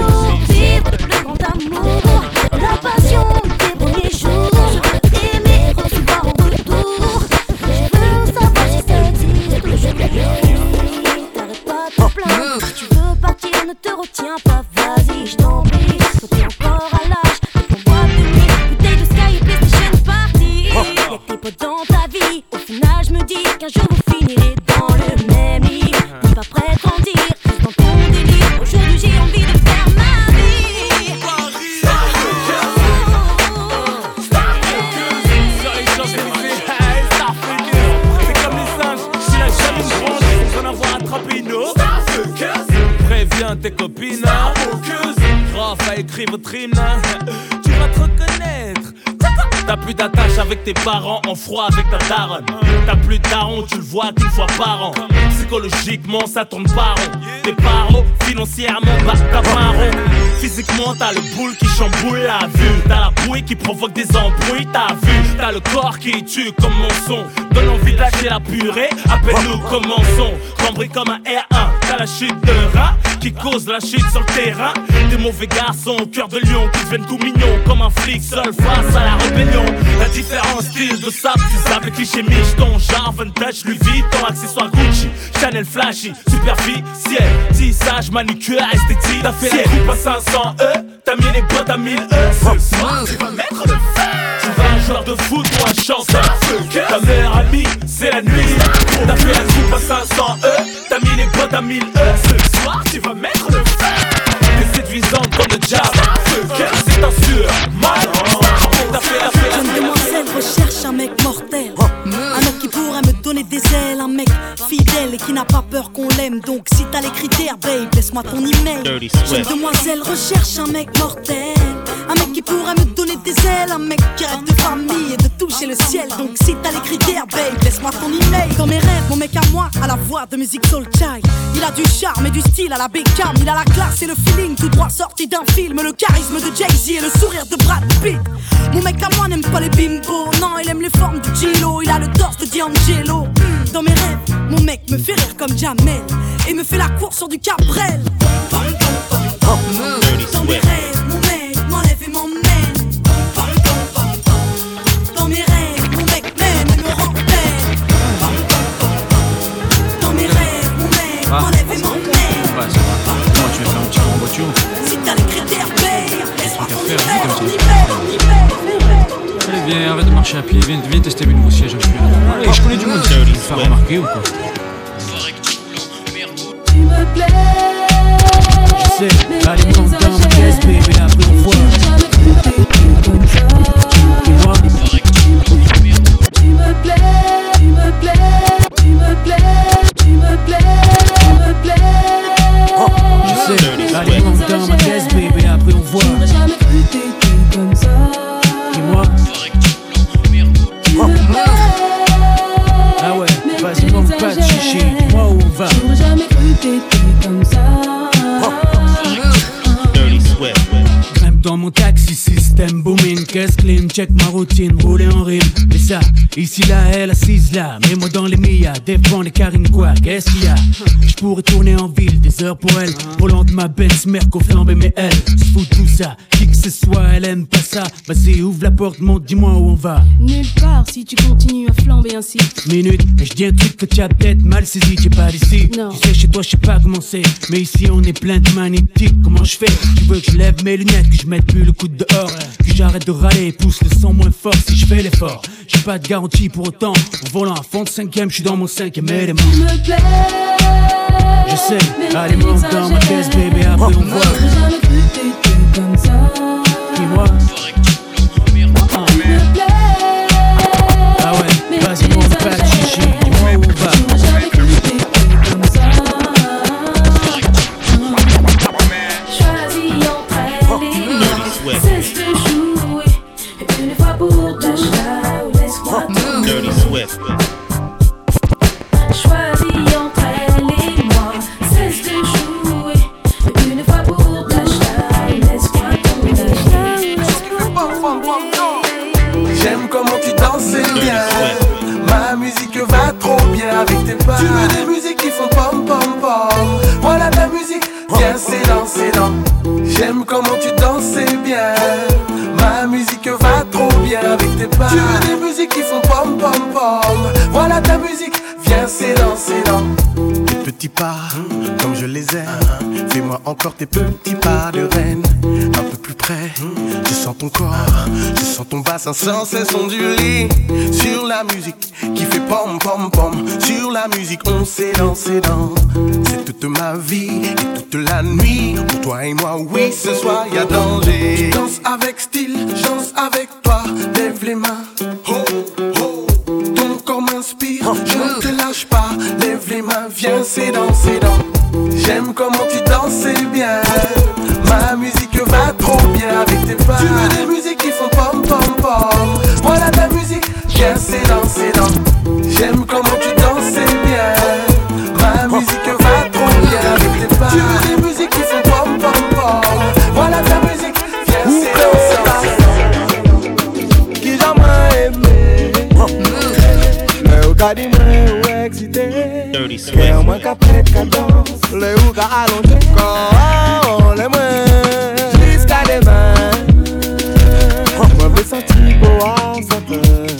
Dans ta vie. Au final, je me dis qu'un jour vous finirez dans le même lit. T'es pas prêt à dans ton délire. Aujourd'hui, j'ai envie de faire ma vie. C'est comme les singes, si la chaîne avoir. Préviens tes copines, Raph a écrit votre hymne, d'attache avec tes parents, en froid avec ta daronne. T'as plus de daron, tu le vois qu'une fois par an. Psychologiquement, ça tourne pas rond. Tes parents, financièrement, bah t'as pas rond. Physiquement, t'as le boule qui chamboule la vue. T'as la bouille qui provoque des embrouilles, t'as vu. T'as le corps qui tue comme mon son. Donne envie d'acheter la purée, appelle-nous commençons. Rembris comme un R1, t'as la chute de rat qui cause la chute sur le terrain. Des mauvais garçons, cœur de lion qui deviennent tout mignons comme un flic seul face à la rébellion. La différence style de sable, tu sais, cliché miche, ton genre vintage, Louis Vuitton, accessoire Gucci, Chanel flashy, superficiel, tissage, manucure, esthétique. T'as fait la coupe à 500 E, t'as mis les boîtes à 1000 E. Ce soir, tu vas mettre le feu. Tu vas un joueur de foot ou un chanteur. Ta meilleure amie, c'est la nuit. T'as fait la coupe à 500 E, t'as mis les boîtes à 1000 E. Ce soir, tu vas mettre peur qu'on l'aime. Donc les critères, babe, laisse-moi ton email. Jeune demoiselle recherche un mec mortel. Un mec qui pourrait me donner des ailes. Un mec qui rêve de famille et de toucher le ciel. Donc si t'as les critères, babe, laisse-moi ton email. Dans mes rêves, mon mec à moi a la voix de musique soul child. Il a du charme et du style à la Beckham. Il a la classe et le feeling tout droit sorti d'un film. Le charisme de Jay-Z et le sourire de Brad Pitt. Mon mec à moi n'aime pas les bimbos. Non, il aime les formes du Gilo. Il a le torse de D'Angelo. Dans mes rêves, mon mec me fait rire comme Jamel. Et me fait la course sur du Cabrel. Dans mes rêves, mon mec m'enlève et m'emmène. Dans mes rêves, mon mec m'aime et me rend belle. Dans mes rêves, mon mec Ah. m'enlève et m'emmène. Tu viens faire un petit tour en voiture Si t'as les critères, laisse-moi ton ton. Allez, viens, arrête de marcher à pied, viens, viens tester mes nouveaux sièges. Allez, je connais du monde, tu vas me faire remarquer ou quoi Tu me plais. Je sais, allez, monte dans ma caisse, baby, après on voit. Dis-moi. Tu me plais, tu me plais, tu me plais, tu me plais, tu me plais. Je sais, dans ma caisse, après on voit. J'aurais jamais cru t'étais comme ça. Dis-moi. Tu me plais. Ah ouais, vas-y, manque pas de chichi, dis-moi où on va? Comme ça. Dirty. Grimpe dans mon taxi, système booming, caisse clean, check ma routine, rouler en rime. Et ça, ici là, elle assise là, mets-moi dans les Mia, défends les carines quoi, qu'est-ce qu'il y a? Je pourrais tourner en ville, des heures pour elle, volant de ma Benz, Merco flambé, mais elle, se fout de tout ça, qui ce soit, elle aime pas ça. Vas-y, ouvre la porte, monte, dis-moi où on va. Nulle part si tu continues à flamber ainsi. Minute, et je dis un truc que tu as peut-être mal saisi, t'es pas d'ici. Non. Tu sais, chez toi, je sais pas comment c'est, mais ici on est plein de magnétiques. Comment je fais? Tu veux que je lève mes lunettes, que je mette plus le coup de dehors, que j'arrête de râler, pousse le son moins fort si je fais l'effort. J'ai pas de garantie pour autant, en volant à fond de cinquième, je suis dans mon cinquième élément. Tu me plais. Je sais, allez, monte dans ma caisse, bébé, après on voit. J'aurais jamais cru t'étais comme ça. Dis-moi. Comment tu danses bien. Ma musique va trop bien avec tes pas. Tu veux des musiques qui font pom pom pom. Voilà ta musique, viens c'est pas, comme je les aime. Fais-moi encore tes petits pas de reine. Un peu plus près, je sens ton corps, je sens ton bassin sans cesse onduler. Sur la musique qui fait pom pom pom. Sur la musique, on s'élance, s'élance. C'est toute ma vie et toute la nuit. Pour toi et moi, oui, ce soir y a danger. Danse avec style, danse avec toi. Lève les mains. Oh, oh. viens, c'est dans, c'est dans. J'aime comment tu danses, c'est bien. Ma musique va trop bien avec tes pas. Tu veux des musiques qui font pom pom pom. Voilà ta musique, viens, c'est dans, c'est dans. J'aime comment tu danses. On les moins Jusqu'à demain Moi veux sentir beau à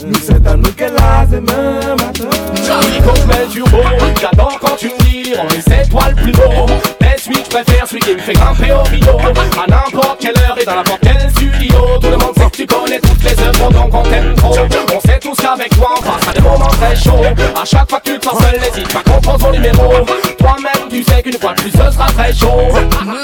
Nous c'est à nous qu'elle a demain matin Charlie qu'on met du beau J'adore quand tu me dis On est cette toile plus beau Mais celui que je préfère Celui qui me fait grimper au rideau. À n'importe quelle heure et dans n'importe quel studio Tout le monde sait que tu connais toutes les œuvres Donc on t'aime trop sait tous qu'avec toi. On passe à des moments très chauds. À chaque fois que tu te sens seul N'hésite pas qu'on prend ton numéro. Toi-même tu sais qu'une fois de plus Ce sera très chaud. Moi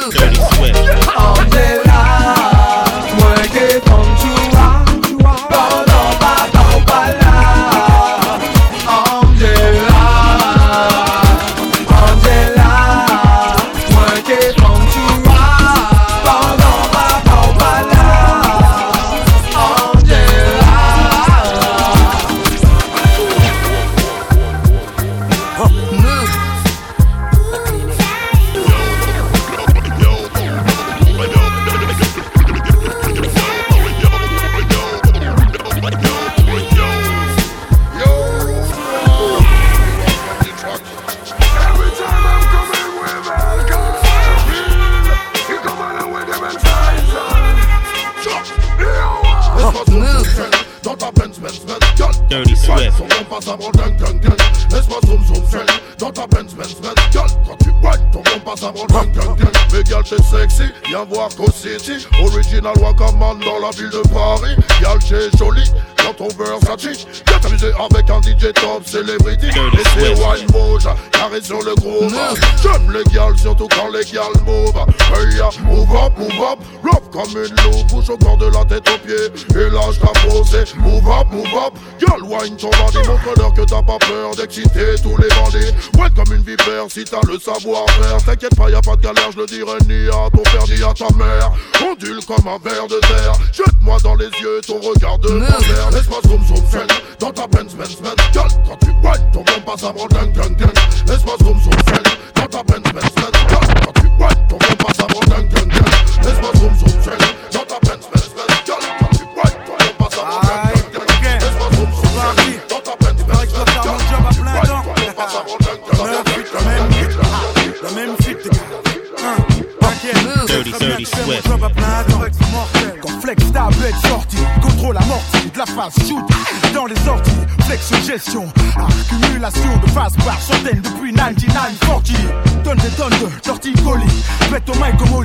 t'es sexy, viens voir Co City. Original Wakaman dans la ville de Paris. Gal, t'es jolie dans ton Versace Viens t'amuser avec un DJ top celebrity Et c'est wine mouche, carré sur le groove J'aime les gals, surtout quand les gals move Hey, ya, move up, move up. Love comme une loupe, bouge au corps de la tête aux pieds. Et lâche ta posée, move up, move up. Girl, wine ton bandit, montre-leur que t'as pas peur d'exciter tous les bandits. Ouais comme une vipère si t'as le savoir-faire T'inquiète pas, y'a pas de galère, je le dirai ni à ton père ni à ta mère. Ondule comme un ver de terre. Jette-moi dans les yeux ton regard de travers Laisse-moi zoom zoom friend Dans ta Benz Benz Benz Girl, quand tu whine, ton bon passe à mon gang gang gang. Laisse-moi zoom zoom friend Dans ta Benz Benz Benz Girl, quand tu whine, ton bon passe à mon gang gang. Gang Laisse-moi zoom zoom friend shoot dans les sorties, flex gestion, accumulation de phase par centaines depuis 9940. Donne des tonnes de torticolis, pète au mic comme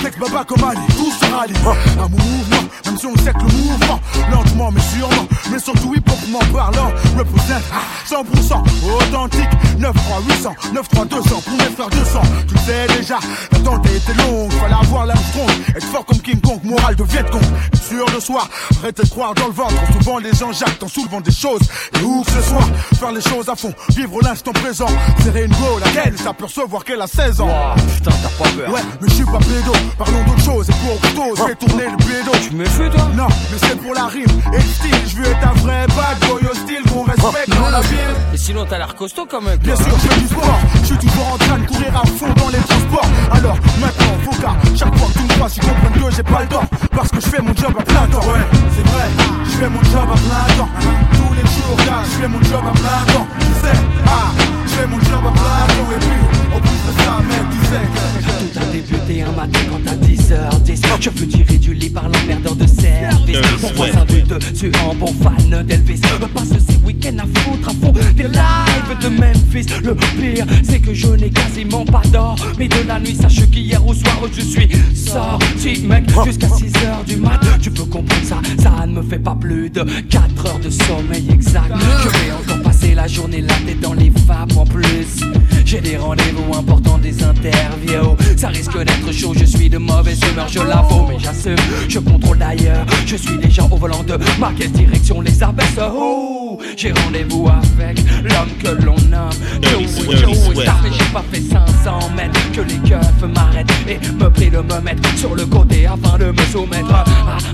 Flex baba comme Ali, tout se rallie. À mon mouvement, même si on sait que le mouvement, lentement mais sûrement, mais surtout m'en parlant, représente 100% authentique, 9 3 800, 9 3 200 pour mes frères 200. Tu sais déjà, l'attente était longue, fallait avoir l'Armstrong, être fort comme King Kong, moral de Vietcong, être sûr de soi, arrêtez de croire dans le ventre, souvent les gens jactent en soulevant des choses, et où que ce soit, faire les choses à fond, vivre l'instant présent, serrer une go, laquelle? S'apercevoir qu'elle a 16 ans. putain, t'as pas peur. Ouais, mais je suis pas pédo, parlons d'autre chose, et pour couteau, je vais tourner le pédo. Tu me fais toi Non, mais c'est pour la rime, et le style, je veux être un vrai bad boy hostile qu'on respecte dans la ville. Et sinon, t'as l'air costaud quand même. Bien toi. sûr, je fais du sport. Je suis toujours en train de courir à fond dans les transports. Alors maintenant, faut qu'à chaque fois que tu me vois, tu comprennes que j'ai pas le temps. Parce que je fais mon job à plein temps. Ouais, c'est vrai, je fais mon job à plein temps. Tous les jours, gars, je fais mon job à plein temps. Tu sais, ah, je fais mon job à plein temps. Et puis, en plus de ça, mec, tu sais que. Tout a débuté un matin quand à 10h10 Je fus tiré du lit par l'emmerdeur de service. Mon voisin de dessus en bon fan d'Elvis. Me passe ces week-ends à foutre à fond des lives de Memphis. Le pire c'est que je n'ai quasiment pas d'or Mais de la nuit. Sache qu'hier au soir je suis sorti mec Jusqu'à 6h du mat. Tu peux comprendre ça, ça ne me fait pas plus de 4 heures de sommeil exact. Je vais encore passer la journée là tête dans les vapes en plus. J'ai des rendez-vous importants, des interviews. Ça risque d'être chaud, je suis de mauvaise humeur, je l'avoue Mais j'assume, je contrôle d'ailleurs Je suis déjà au volant de ma caisse direction les abaisse Oh, j'ai rendez-vous avec l'homme que l'on nomme Dirty Joe, Swift, Joe, Swift. Star, mais j'ai pas fait 500 mètres Que les keufs m'arrêtent et me prient de me mettre sur le côté afin de me soumettre à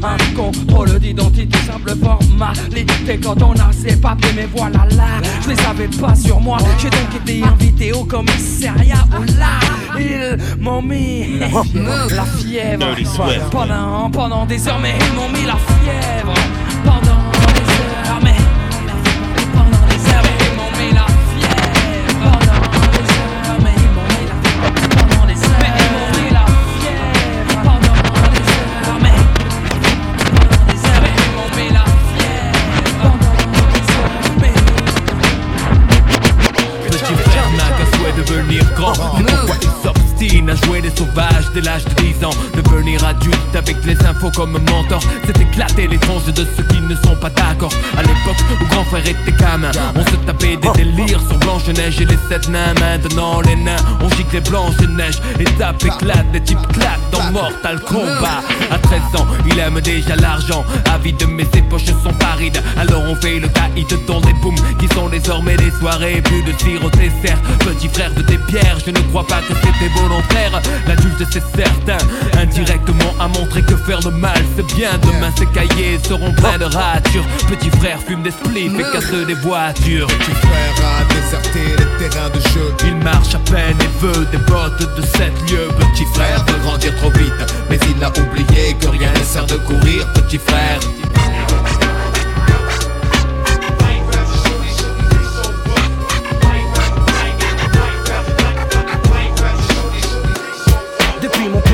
un contrôle d'identité Simple formalité. Quand on a ses papiers Mais voilà là, je les avais pas sur moi. J'ai donc été invité au commissariat. Où là ils m'ont mis la fièvre. Pendant, pendant des heures Mais ils m'ont mis la fièvre. Pendant dès l'âge de 10 ans. Devenir adulte avec les infos comme mentor, c'est éclater les tranches de ceux qui ne sont pas d'accord. À l'époque où grand frère était gamin, on se tapait des délires sur Blanche-Neige et les sept nains. Maintenant les nains, on gicle les blanches de neige. Les tapes éclatent, les types claquent dans Mortal Kombat. À 13 ans, il aime déjà l'argent. Avide, mais ses poches sont parides. Alors on fait le caïd dans des booms qui sont désormais des soirées. Plus de tir au dessert. Petit frère de tes je ne crois pas que c'était volontaire. L'adulte, c'est certain. Indirectement a montré que faire le mal, c'est bien. Demain, ces cahiers seront pleins de ratures. Petit frère fume des spliffs et casse des voitures. Petit frère a déserté les terrains de jeu. Il marche à peine et veut des bottes de 7 lieux. Petit frère veut grandir trop vite, mais il a oublié que rien ne sert de courir. Petit frère.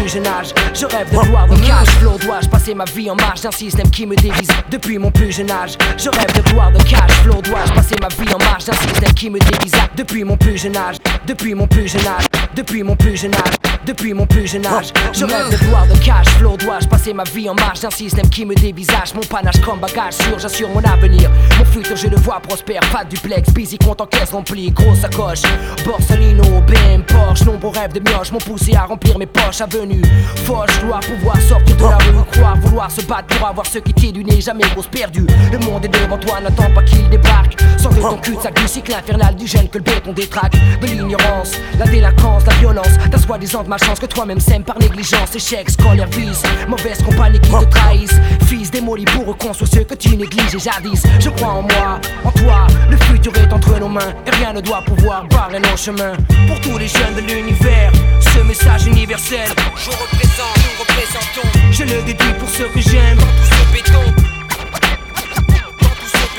Jeune âge, je rêve de gloire de cash flow. Dois-je passer ma vie en marge d'un système qui me dévise. Depuis mon plus jeune âge, je rêve de gloire de cash flow. Dois-je passer ma vie en marge d'un système qui me dévise. Depuis mon plus jeune âge, depuis mon plus jeune âge, depuis mon plus jeune âge, depuis mon plus jeune âge, je rêve de gloire de cash flow. Dois-je passer ma vie en marge d'un système qui me dévisage Mon panache comme bagage sûr, j'assure mon avenir. Mon futur, je le vois prospère, pas de duplex, busy, compte en caisse remplie, grosse sacoche. Borsalino, BM, Porsche, nombreux rêves de mioche m'ont poussé à remplir mes poches avenues. Fauche, gloire, pouvoir sortir de la rue, croire, vouloir se battre pour avoir ce qui t'est du nez, jamais grosse perdue. Le monde est devant toi, n'attends pas qu'il débarque. Sors de ton cul de sac du cycle infernal du gène que le béton détraque. De l'ignorance, la délinquance, la violence, ta soi-disant de malchance que toi-même sèmes par négligence, échec, scolaire, vice, mauvaise compagnie qui te trahissent. Fils démoli pour reconstruire ce que tu négliges jadis. Je crois en moi, en toi, le futur est entre nos mains et rien ne doit pouvoir barrer nos chemins. Pour tous les jeunes de l'univers, ce message universel. Je représente, nous représentons. Je le dédie pour ceux que j'aime. Dans tout ce béton.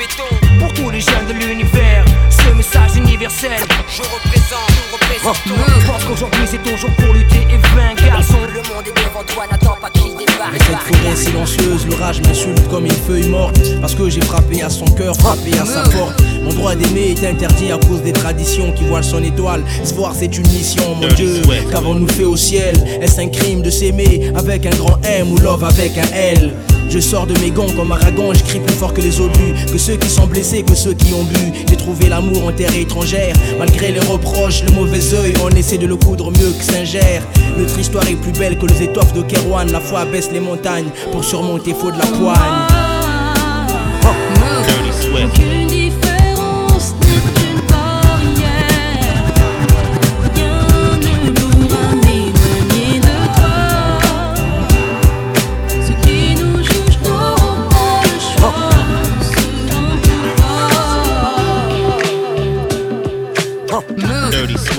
Béton. Pour tous les jeunes de l'univers, ce message universel. Je représente, nous représentons. Je pense qu'aujourd'hui c'est toujours pour lutter et vaincre. Garçon, le monde est devant toi, n'attends pas qu'il débarque. Mais cette forêt silencieuse, l'orage m'insulte comme une feuille morte. Parce que j'ai frappé à son cœur, frappé à sa porte. Mon droit d'aimer est interdit à cause des traditions qui voilent son étoile. Se voir, c'est une mission, mon Dieu. Qu'avons-nous fait au ciel? Est-ce un crime de s'aimer avec un grand M ou love avec un L? Je sors de mes gonds comme Aragon, je crie plus fort que les obus, que ceux qui sont blessés, que ceux qui ont bu. J'ai trouvé l'amour en terre étrangère, malgré les reproches, le mauvais œil, on essaie de le coudre mieux que Saint-Gère. Notre histoire est plus belle que les étoffes de Kerouan, la foi baisse les montagnes pour surmonter faut de la poigne. Aucune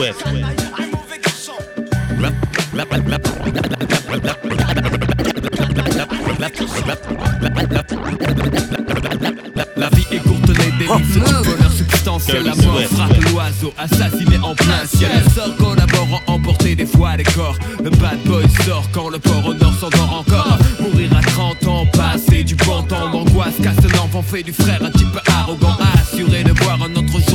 Swift. La vie est courte, les délices du bonheur substantiel. La mort frappe l'oiseau, assassiné en plein ciel. Les sorts collaborant, emporter des fois les corps. Le bad boy sort quand le port au nord s'endort encore. Mourir à 30 ans, passer du bon temps d'angoisse. Casse un enfant fait du frère, un type arrogant. Assuré de voir un autre jour.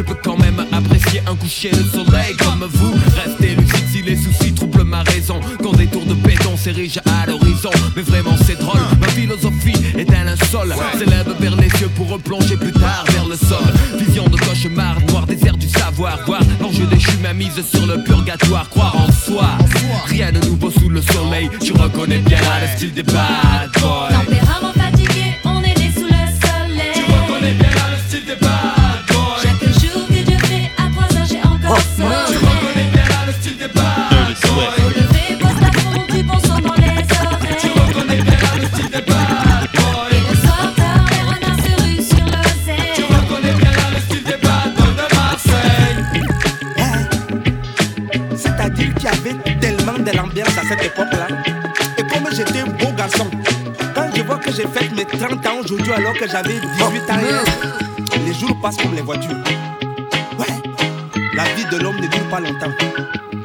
Je peux quand même apprécier un coucher de soleil comme vous. Restez lucide si les soucis troublent ma raison. Quand des tours de béton s'érigent à l'horizon. Mais vraiment, c'est drôle. Ma philosophie est un linceul. S'élève vers les yeux pour replonger plus tard vers le sol. Vision de cauchemar, noir désert du savoir. Voir l'enjeu déchu, ma mise sur le purgatoire. Croire en soi. Rien de nouveau sous le soleil. Tu reconnais bien là le style des bad boys. Cette époque-là. Et comme j'étais un beau garçon, quand je vois que j'ai fait mes 30 ans aujourd'hui alors que j'avais 18 ans hier, les jours passent comme les voitures. Ouais, la vie de l'homme ne dure pas longtemps.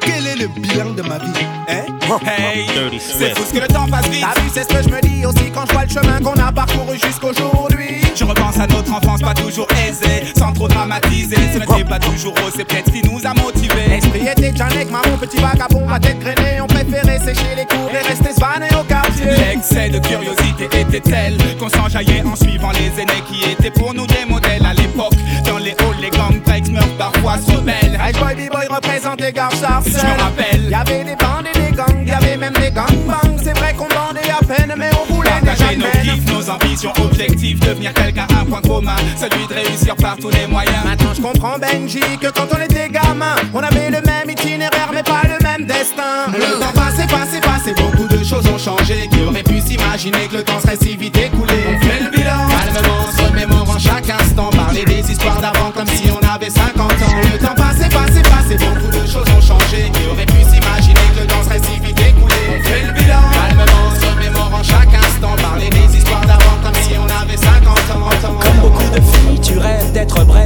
Quel est le bilan de ma vie Hein? Hey, Dirty c'est Swift. fou ce que le temps passe vite. T'as vu, c'est ce que je me dis aussi quand je vois le chemin qu'on a parcouru jusqu'aujourd'hui. Je repense à notre enfance pas toujours aisée, sans trop dramatiser. Ce n'était pas toujours rose, c'est peut-être ce qui nous a motivés. L'esprit était Janek, marron, petit vagabond, ma tête grainée. On préférait sécher les cours et rester svané au quartier. L'excès de curiosité était tel qu'on s'enjaillait en suivant les aînés qui étaient pour nous des modèles à l'époque. Dans les halls, les gangs breaks meurent parfois se rebellent. Ice Boy, B-Boy représente les gars Je me rappelle. Y'avait des bandes et des gangs, y'avait même des gangbangs. C'est vrai qu'on bandait à peine, mais on Partager nos kiffs, nos ambitions, objectifs, devenir quelqu'un, un point commun, celui de réussir par tous les moyens. Maintenant je comprends Benji que quand on était gamin, on avait le même itinéraire mais pas le même destin. Le temps passé, passé, passé, beaucoup de choses ont changé. Qui aurait pu s'imaginer que le temps serait si vite écoulé On fait le bilan, calmement, se remémorant chaque instant. Parler des histoires d'avant comme si on avait 50 ans. Le temps passé, passé, passé, beaucoup de choses d'être bref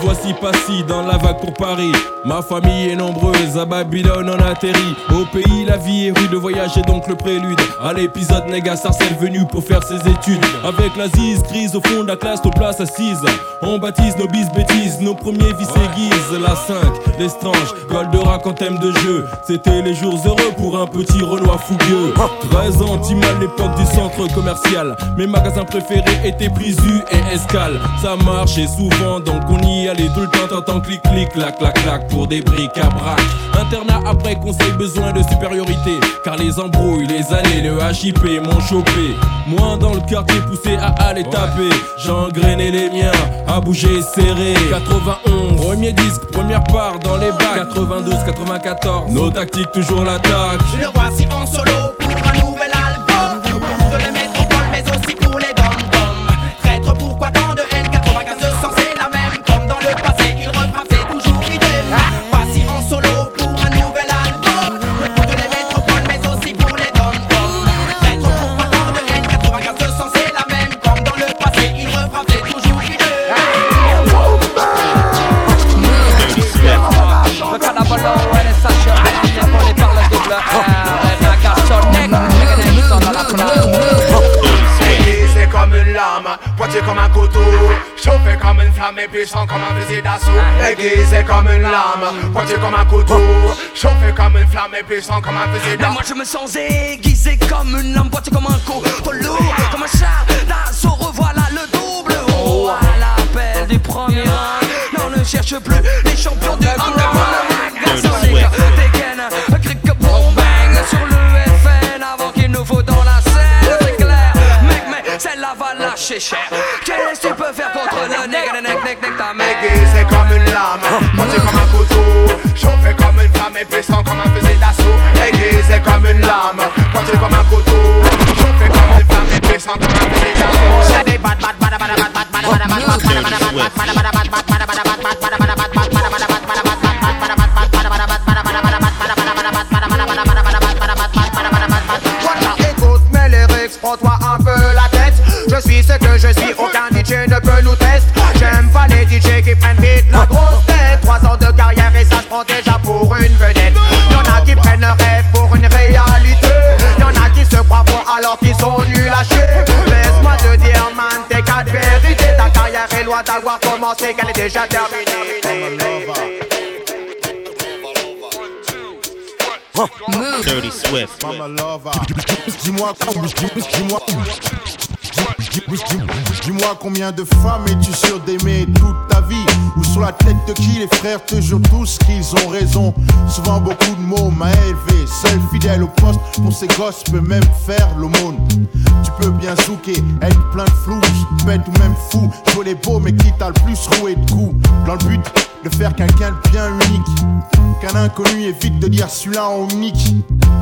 79 voici Passy dans la vague pour Paris. Ma famille est nombreuse, à Babylone on atterrit. Au pays la vie est rude, le voyage est donc le prélude. À l'épisode Néga Sarcelle venu pour faire ses études. Avec la zise grise au fond de la classe, nos places assises. On baptise nos bis bêtises, nos premiers vices aiguisent La 5, l'estrange, Goldorak en thème de jeu. C'était les jours heureux pour un petit Renoir fougueux. 13 ans, l'époque du centre commercial. Mes magasins préférés étaient Prisu et Escale. Ça marchait souvent donc on y allait tout le temps T'entends clic clic clac clac clac pour des briques à brac Internat après conseil besoin de supériorité. Car les embrouilles, les années, le HIP m'ont chopé. Moi dans le quartier poussé à aller taper. J'engrainais les miens à bouger serré. 91 Premier disque, première part dans les bacs. 92, 94 Nos tactiques toujours l'attaque. Le voici en solo Et puissant comme un fusil d'assaut. Aiguisé comme une lame, pointé comme un couteau. Chauffé comme une flamme et puissant comme un fusil d'assaut moi je me sens aiguisé comme une lampe boîtier comme un couteau. Lourd Comme un char d'assaut, revoilà le double Oh, à l'appel du premier rang Non, ne cherche plus les champions du underground celle-là va lâcher cher Qu'est-ce que tu peux faire contre le nègre, nègre, nègre, nègre, ta mère Aiguisé comme une lame, pointé comme un couteau Chauffé comme une flamme et puissant comme un fusil d'assaut Aiguisé comme une lame, pointé comme un couteau Chauffé comme une flamme et puissant comme un fusil d'assaut déjà pour une vedette. Y'en a qui prennent un rêve pour une réalité. Y'en a qui se croient bons alors qu'ils sont nuls à chier. Laisse-moi te dire, man, t'es qu'à vérité. Ta carrière est loin d'avoir commencé, qu'elle est déjà terminée. Dirty Swift. Dis-moi, dis-moi, dis-moi combien de femmes es-tu sûr d'aimer toute ta vie? Ou sur la tête de qui les frères te jurent tous qu'ils ont raison? Souvent beaucoup de mots m'a élevé Seul fidèle au poste pour ces gosses peut même faire l'aumône. Tu peux bien zouker, être plein de flou Bête ou même fou, jouer les beaux mais qui t'a le plus roué de coups. Dans le but de faire quelqu'un de bien unique. Qu'un inconnu évite de dire celui-là en unique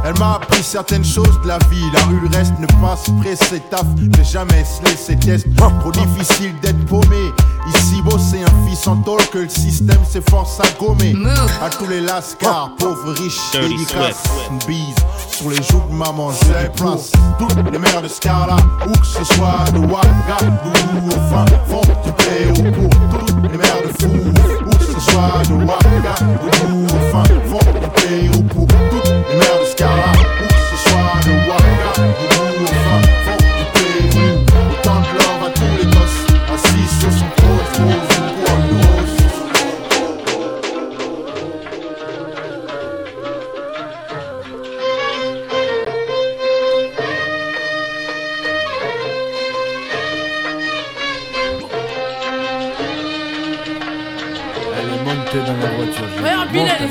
Elle m'a appris certaines choses de la vie. La rue le reste ne passe près taf. J'ai jamais se laisser test Trop difficile d'être paumé Ici bosser un fils en tôle que le système s'efforce à gommer. À tous les lascars, [laughs] pauvres, riches, dédicaces Une bise sur les joues de maman, je les place Toutes les mères de Scarla, où que ce soit de Ouagadougou Au fin fond du Pérou pour toutes les mères de fou Où que ce soit de Ouagadougou Au fin fond du Pérou pour toutes les mères de Scarla Où que ce soit de Ouagadougou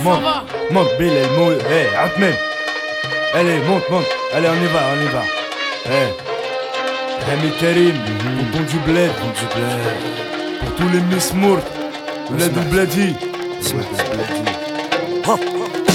Monte, monte. Monte, Bilal, monte. Hé, Atmen. Allez, monte, monte. Allez, on y va, on y va. Hé. Rami Karim, pour ton du bled. du bled. Pour tous les Miss Mourt. Le du bledi.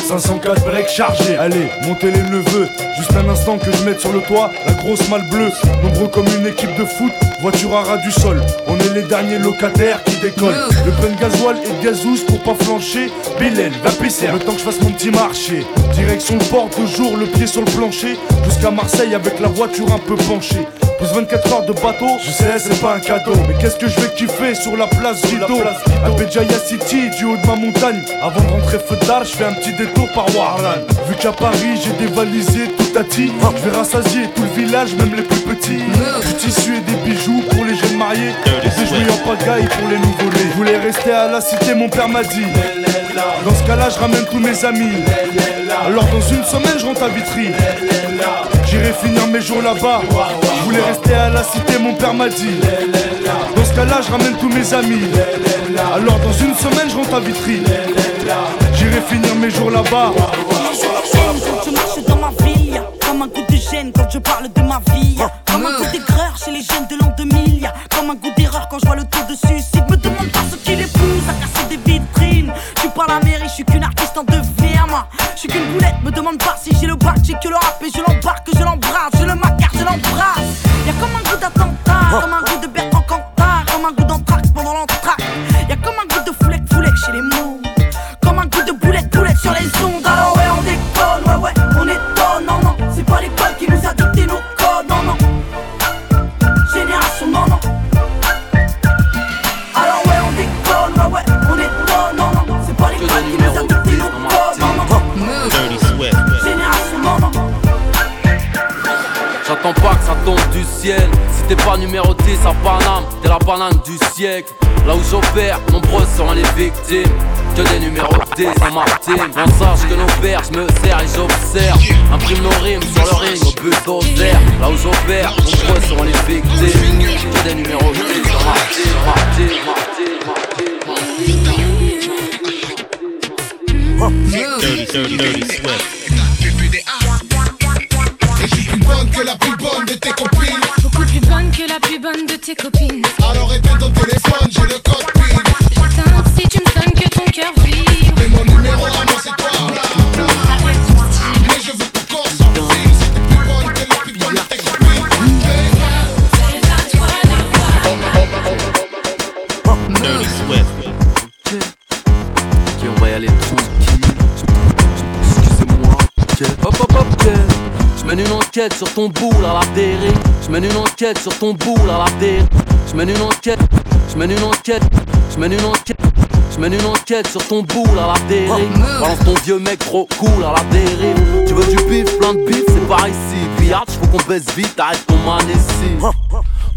504 breaks chargés, allez, montez les neveux Juste un instant que je mette sur le toit la grosse malle bleue Nombreux comme une équipe de foot, voiture à ras du sol On les derniers locataires qui décollent Le plein de gasoil et de gazouze pour pas flancher. Bilal, va pisser, le temps que je fasse mon petit marché. Direction le port de jour, le pied sur le plancher. Jusqu'à Marseille avec la voiture un peu penchée. Plus 24 heures de bateau, je sais c'est pas un cadeau. Mais qu'est-ce que je vais kiffer sur la place Guido À Béjaïa City, du haut de ma montagne. Avant de rentrer feu d'art, je fais un petit détour par Warlan. Vu qu'à Paris j'ai dévalisé tout à Je vais rassasier tout le village, même les plus petits. Du tissu et des bijoux mariés Des jouets en pagaille pour les nouveau-nés Je voulais rester à la cité, mon père m'a dit Dans ce cas-là, je ramène tous mes amis Alors dans une semaine, je rentre à Vitry J'irai finir mes jours là-bas. Je voulais rester à la cité, mon père m'a dit. Dans ce cas-là, je ramène tous mes amis. Alors dans une semaine, je rentre à Vitry. J'irai finir mes jours là-bas. Je marche dans ma ville, comme un goût de gêne quand je parle de ma vie. y'a Comme un goût d'aigreur chez les jeunes de l'an 2000. y'a Comme un goût d'erreur quand je vois le taux de suicide. Me demande pas ce qui les pousse à casser des vitrines. Je suis pas la mairie, je suis qu'une artiste en devenir. moi. Je suis qu'une boulette, me demande pas si j'ai le bac, j'ai que le rap et je l'embarque, je l'embrasse, je le macarre, je l'embrasse. Y'a comme un goût d'attentat, comme un Si t'es pas numéroté, ça Paname, t'es la banane du siècle. Là où j'opère, nombreux sont les victimes. Que des numérotés, ça martine. On sache que nos pères, me sers et j'observe. Imprime nos rimes sur le ring au bulldozer. Là où j'opère, nombreux sont les victimes. Que des numérotés, ça martine, martine, martine, enquête sur ton boule à la dérive. Je mène une enquête sur ton boule à la dérive. Je mène une enquête. Je mène une enquête. Je mène une enquête. Je mène une enquête sur ton boule à la dérive. Balance ton vieux mec trop cool à la dérive. Tu veux du bif, plein de bif, c'est par ici. Billard, faut qu'on baisse vite, arrête ton man ici.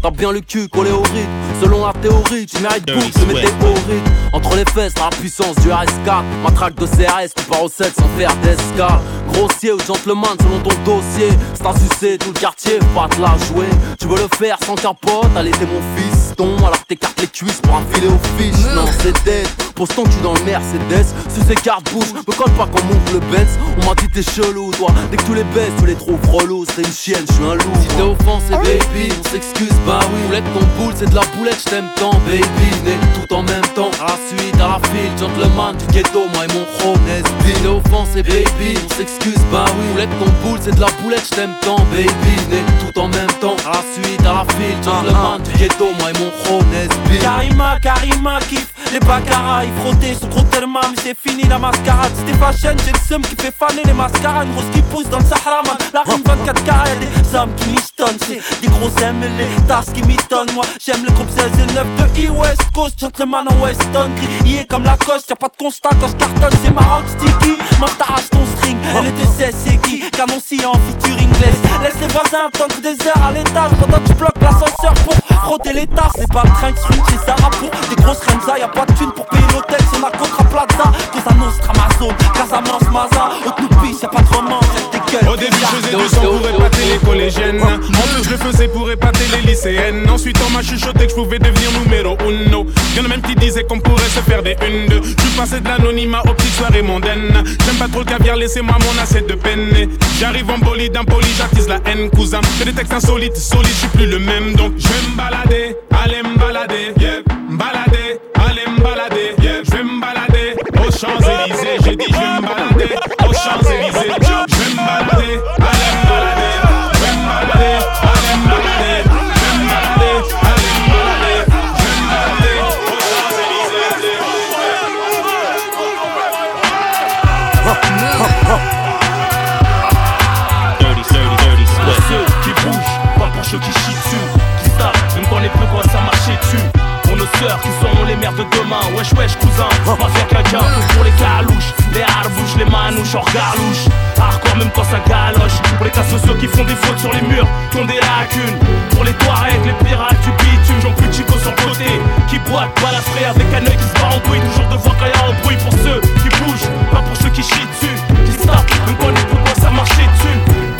T'as bien le cul collé au rythme. Selon la théorie, tu mérites beaucoup de mettre au rythme. Entre les fesses, la puissance du RS4. Matraque de CRS, tu pars au 7 sans faire d'escale. Grossier ou gentleman selon ton dossier. C'est à sucer tout le quartier, pas te la jouer. Tu veux le faire sans capote, allez, t'es mon Alors t'écartes les cuisses pour enfiler au fiche. Non, c'est dead. Pose ton cul dans le Mercedes. Sous ces cartes bouche, me colle pas qu'on monte le Benz. On m'a dit t'es chelou, toi. Dès que tu les baisses, tu les trouves relous. C'est une chienne, je suis un loup. Si t'es offensé, baby, on s'excuse, bah oui. Boulette ton boule, c'est de la boulette, je t'aime tant, baby. Né tout en même temps. À la suite, à la file, gentleman du ghetto, moi et mon chrome. Si t'es offensé, baby, on s'excuse, bah oui. Boulette ton boule, c'est de la boulette, je t'aime tant, baby. Né tout en même temps. À la suite, à la file, gentleman du ghetto, moi et mon chrome. Karima, kiffe les baccaras, frottaient sur gros tellement mais c'est fini la mascarade. C'était fashion, j'ai le seum qui fait faner les mascarades. Grosse qui pousse dans le Sahara. La rime 24 carats, y'a des hommes qui mistonnent. C'est des gros aimes et les tasses qui mitonnent. Moi, j'aime le groupe 16 et 9 de E-West Coast. Gentleman en Weston, grillé comme la coste. Y'a pas de constat quand je cartonne, c'est marrant, sticky. Moi, t'arrache ton string, elle était 16, c'est qui? Canon en featuring. Laisse les voisins attendre des heures à l'étage. Pendant que tu bloques l'ascenseur pour frotter les tasses. C'est pas le train swing, c'est Sarah pour des grosses Renza. Y'a pas de thune pour payer l'hôtel, c'est ma Contra Plaza. Cosa Nostra, Amazon, Casamance, Maza. Haute pisse, y'a pas de romance, début, je faisais 200 pour épater les collégiennes. En plus, je le faisais pour épater les lycéennes. Ensuite, on m'a chuchoté que je pouvais devenir numéro uno. Y'en a même qui disaient qu'on pourrait se faire des une, deux. Je passé de l'anonymat aux petites soirées mondaines. J'aime pas trop le caviar, laissez-moi mon assiette de peine. J'arrive en bolide, impoli, j'attise la haine, cousin. Fais des textes insolites, solides, je suis plus le même. Donc, je vais me balader, aller me balader, yeah. me balader, aller me balader, yeah. je vais me balader aux Champs-Élysées. J'ai dit, je vais me balader aux Champs-Élysées. Qui seront les mères de demain. Wesh wesh cousin, mafia quelqu'un Pour les calouches, les harbouches, les manouches hors garlouche Hardcore même quand ça galoche. Pour les ceux qui font des fautes sur les murs Qui ont des lacunes. Pour les Touaregs, les pirates du bitume J'en plus Chico sur le côté. Qui boitent, balafré avec un œil qui se bat en couille. Toujours devant quand y'a un bruit pour ceux qui bougent Pas pour ceux qui chient dessus. Qui savent, même quand peu quoi ça marchait dessus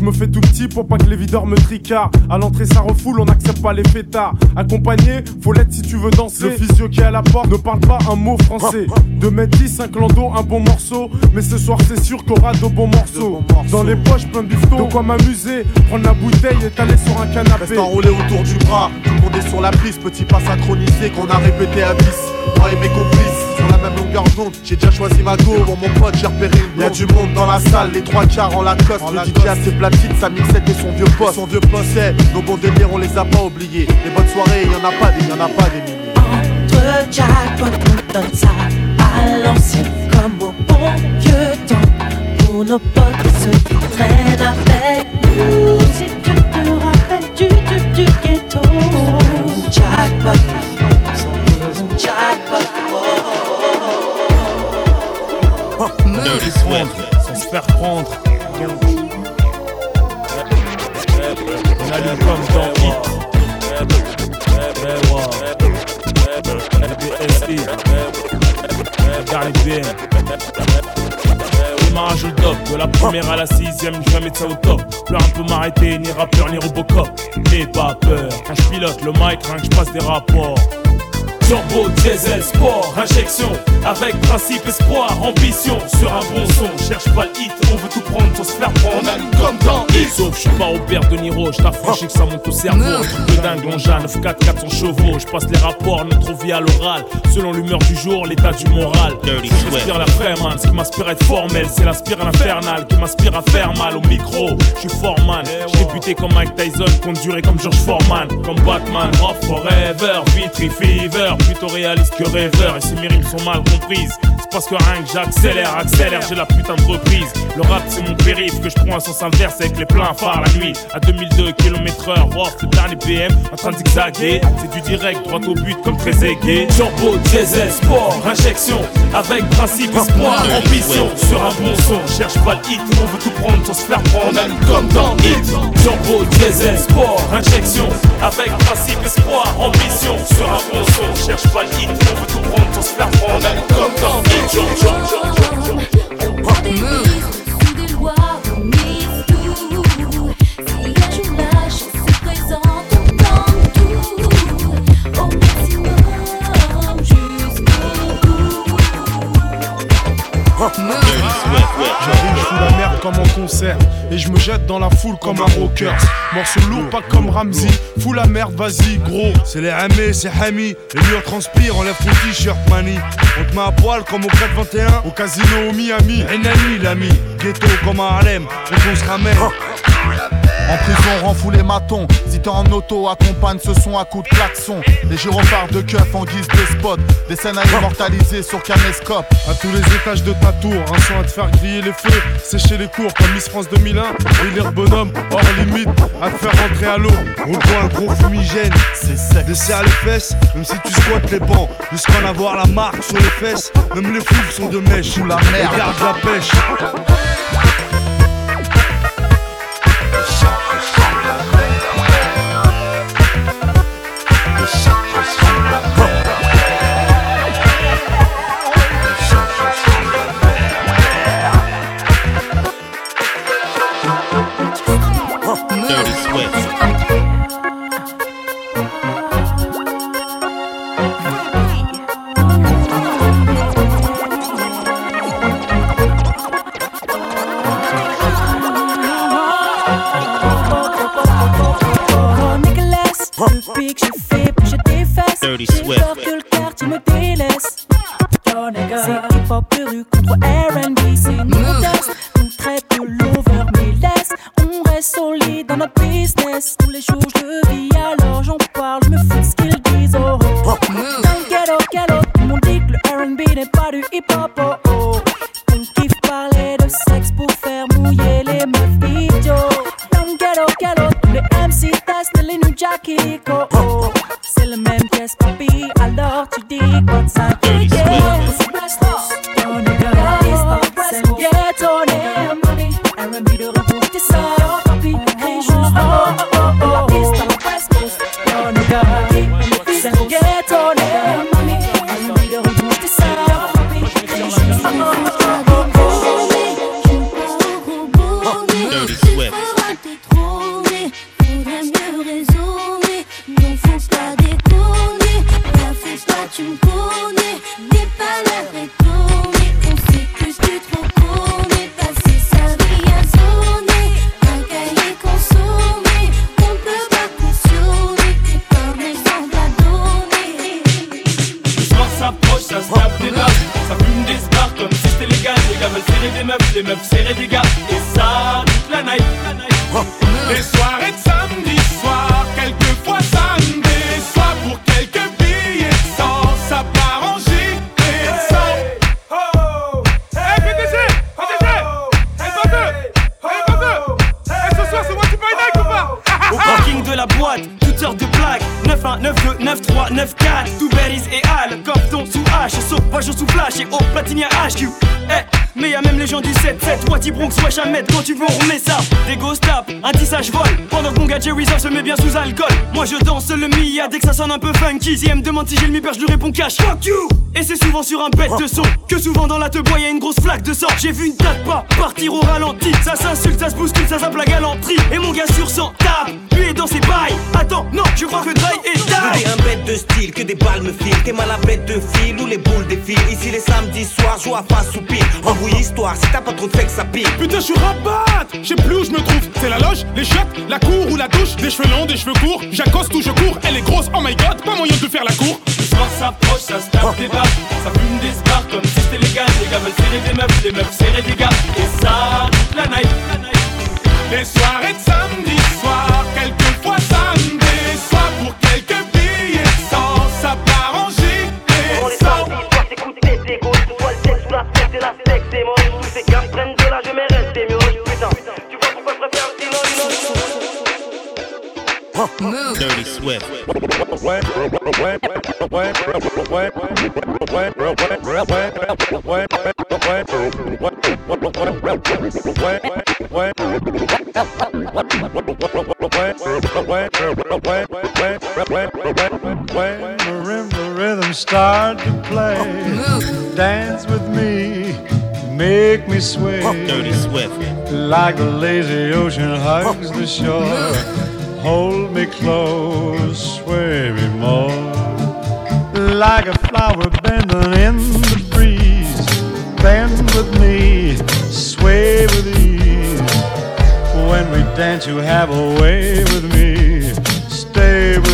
Je me fais tout petit pour pas que les videurs me tricardent. À l'entrée, ça refoule, on n'accepte pas les fêtards. Accompagné, faut l'être si tu veux danser. Le physio qui est à la porte ne parle pas un mot français. 2m10, un clando, un bon morceau. Mais ce soir, c'est sûr qu'on aura de bons morceaux. Dans les poches, plein de bifton. De quoi m'amuser, prendre la bouteille et t'aller sur un canapé. Reste enroulé autour du bras, tout le monde est sur la piste, petit pas synchronisé qu'on a répété à 10. Moi et mes complices, j'ai déjà choisi ma go, bon mon pote j'ai repéré une Y'a du monde dans la salle, les trois quarts en Lacoste, le DJ a ses platines, sa mixette et son vieux poste. Son vieux poste, c'est nos bons délires, on les a pas oubliés. Les bonnes soirées, y'en a pas des, y'en a pas des milliers. Entre jackpot, on donne ça à l'ancien comme au bon vieux temps. Pour nos potes et ceux qui traînent avec nous. Si tu te rappelles du tube du ghetto. Jackpot, jackpot, Dirty. Sans se faire prendre. On allume comme dans Hit. BSI. Regarde bien. Démarrage au top, de la première à la sixième, jamais de ça au top. Pleure un peu m'arrêter, ni rappeur ni Robocop. N'aie pas peur, quand je pilote le mic, rien que je passe des rapports. Turbo, diesel, sport, injection. Avec principe, espoir, ambition. Sur un bon son, cherche pas le hit On veut tout prendre sans se faire prendre. Comme dans Hit. Sauf je suis pas au père de Niro Je t'affranchis que ça monte au cerveau. Un truc de dingue, l'engin 9 4 400 chevaux. Je passe les rapports, notre vie à l'oral. Selon l'humeur du jour, l'état du moral. Je respire la man Ce qui m'inspire à être formel C'est l'aspire infernal Qui m'inspire à faire mal au micro. Je suis foreman. J'ai buté comme Mike Tyson Conduire comme George Foreman. Comme Batman, off forever Vitry Fever Plutôt réaliste que rêveur. Et si mes rimes sont mal comprises. C'est parce que rien que j'accélère, accélère J'ai la putain de reprise. Le rap c'est mon périph' Que je prends un sens inverse avec les pleins phares la nuit. À 2002 km heure Off le dernier BM En train de zigzaguer. C'est du direct droit au but comme très aigué. Turbo, diesel, sport, injection Avec principe, espoir, ambition. Sur un bon son, cherche pas le hit On veut tout prendre sans se faire prendre. Comme dans Hit. Turbo, diesel, sport, injection Avec principe, espoir, ambition Sur un bon son, cherche pas le On veut tout prendre se faire prendre. Comme dans je me jette dans la foule comme un rocker Morceau lourd pas comme Ramsey Fous la merde vas-y gros. C'est les Hamé, c'est Hami Les murs transpirent, enlève ton t-shirt mani. On te met à poil comme au 421 Au casino au Miami. Enani l'ami. Ghetto comme à Harlem. On se ramène En prison, rend fou les matons. Si t'es en auto, accompagne ce son à coups de klaxon. Les gyrophares de keuf en guise de spot. Des scènes à immortaliser sur caméscope. À tous les étages de ta tour, un son à te faire griller les feux, sécher les cours comme Miss France 2001, élire bonhomme, hors limite, à te faire rentrer à l'eau. Roule-toi un gros fumigène, c'est sec. Desserre les fesses, même si tu squattes les bancs, jusqu'à en avoir la marque sur les fesses. Même les fous sont de mèche. Sous la merde. Garde la pêche. Flash et au platinia HQ Eh, 7-7 Wati Bronx, à mettre quand tu veux on remet ça. Des ghost tap, un tissage vol. Pendant que mon gars Jerry se met bien sous alcool. Moi je danse le Mia. Dès que ça sonne un peu funky Si elle me demande si j'ai le mi-père je lui réponds cash. Fuck you. Et c'est souvent sur un bête de son. Que souvent dans la te bois y'a une grosse flaque de sang. J'ai vu une date pas partir au ralenti. Ça s'insulte, ça se bouscule, ça zappe la galanterie. Et mon gars sur 100 tape, lui est dans ses bails. Attends, non, je crois que Dry est T'es un bête de style, que des balles me filent. T'es mal à bête de fil ou les boules défilent. Ici les samedis soirs, joue à face ou pire. Embrouille histoire, si t'as pas trop de fait que Putain, je suis rabat Je sais plus où je me trouve. C'est la loge, les chiottes, la cour ou la douche. Des cheveux longs, des cheveux courts. J'accoste ou je cours. Elle est grosse, oh my god, pas moyen de faire la cour. Le soir s'approche, ça se tape des barres. Ça fume des stars comme si c'était légal. Les gars veulent serrer des meufs, les meufs serrer des gars. Et ça, toute la night. Les soirées de samedi soir, quelquefois Dino, Dirty Swift. When marimba rhythm start to play, dance with me, make me sway. Dirty Swift. Like the lazy ocean hugs the shore. Hold me close, sway me more. Like a flower bending in the breeze. Bend with me, sway with ease. When we dance, you have a way with me. Stay with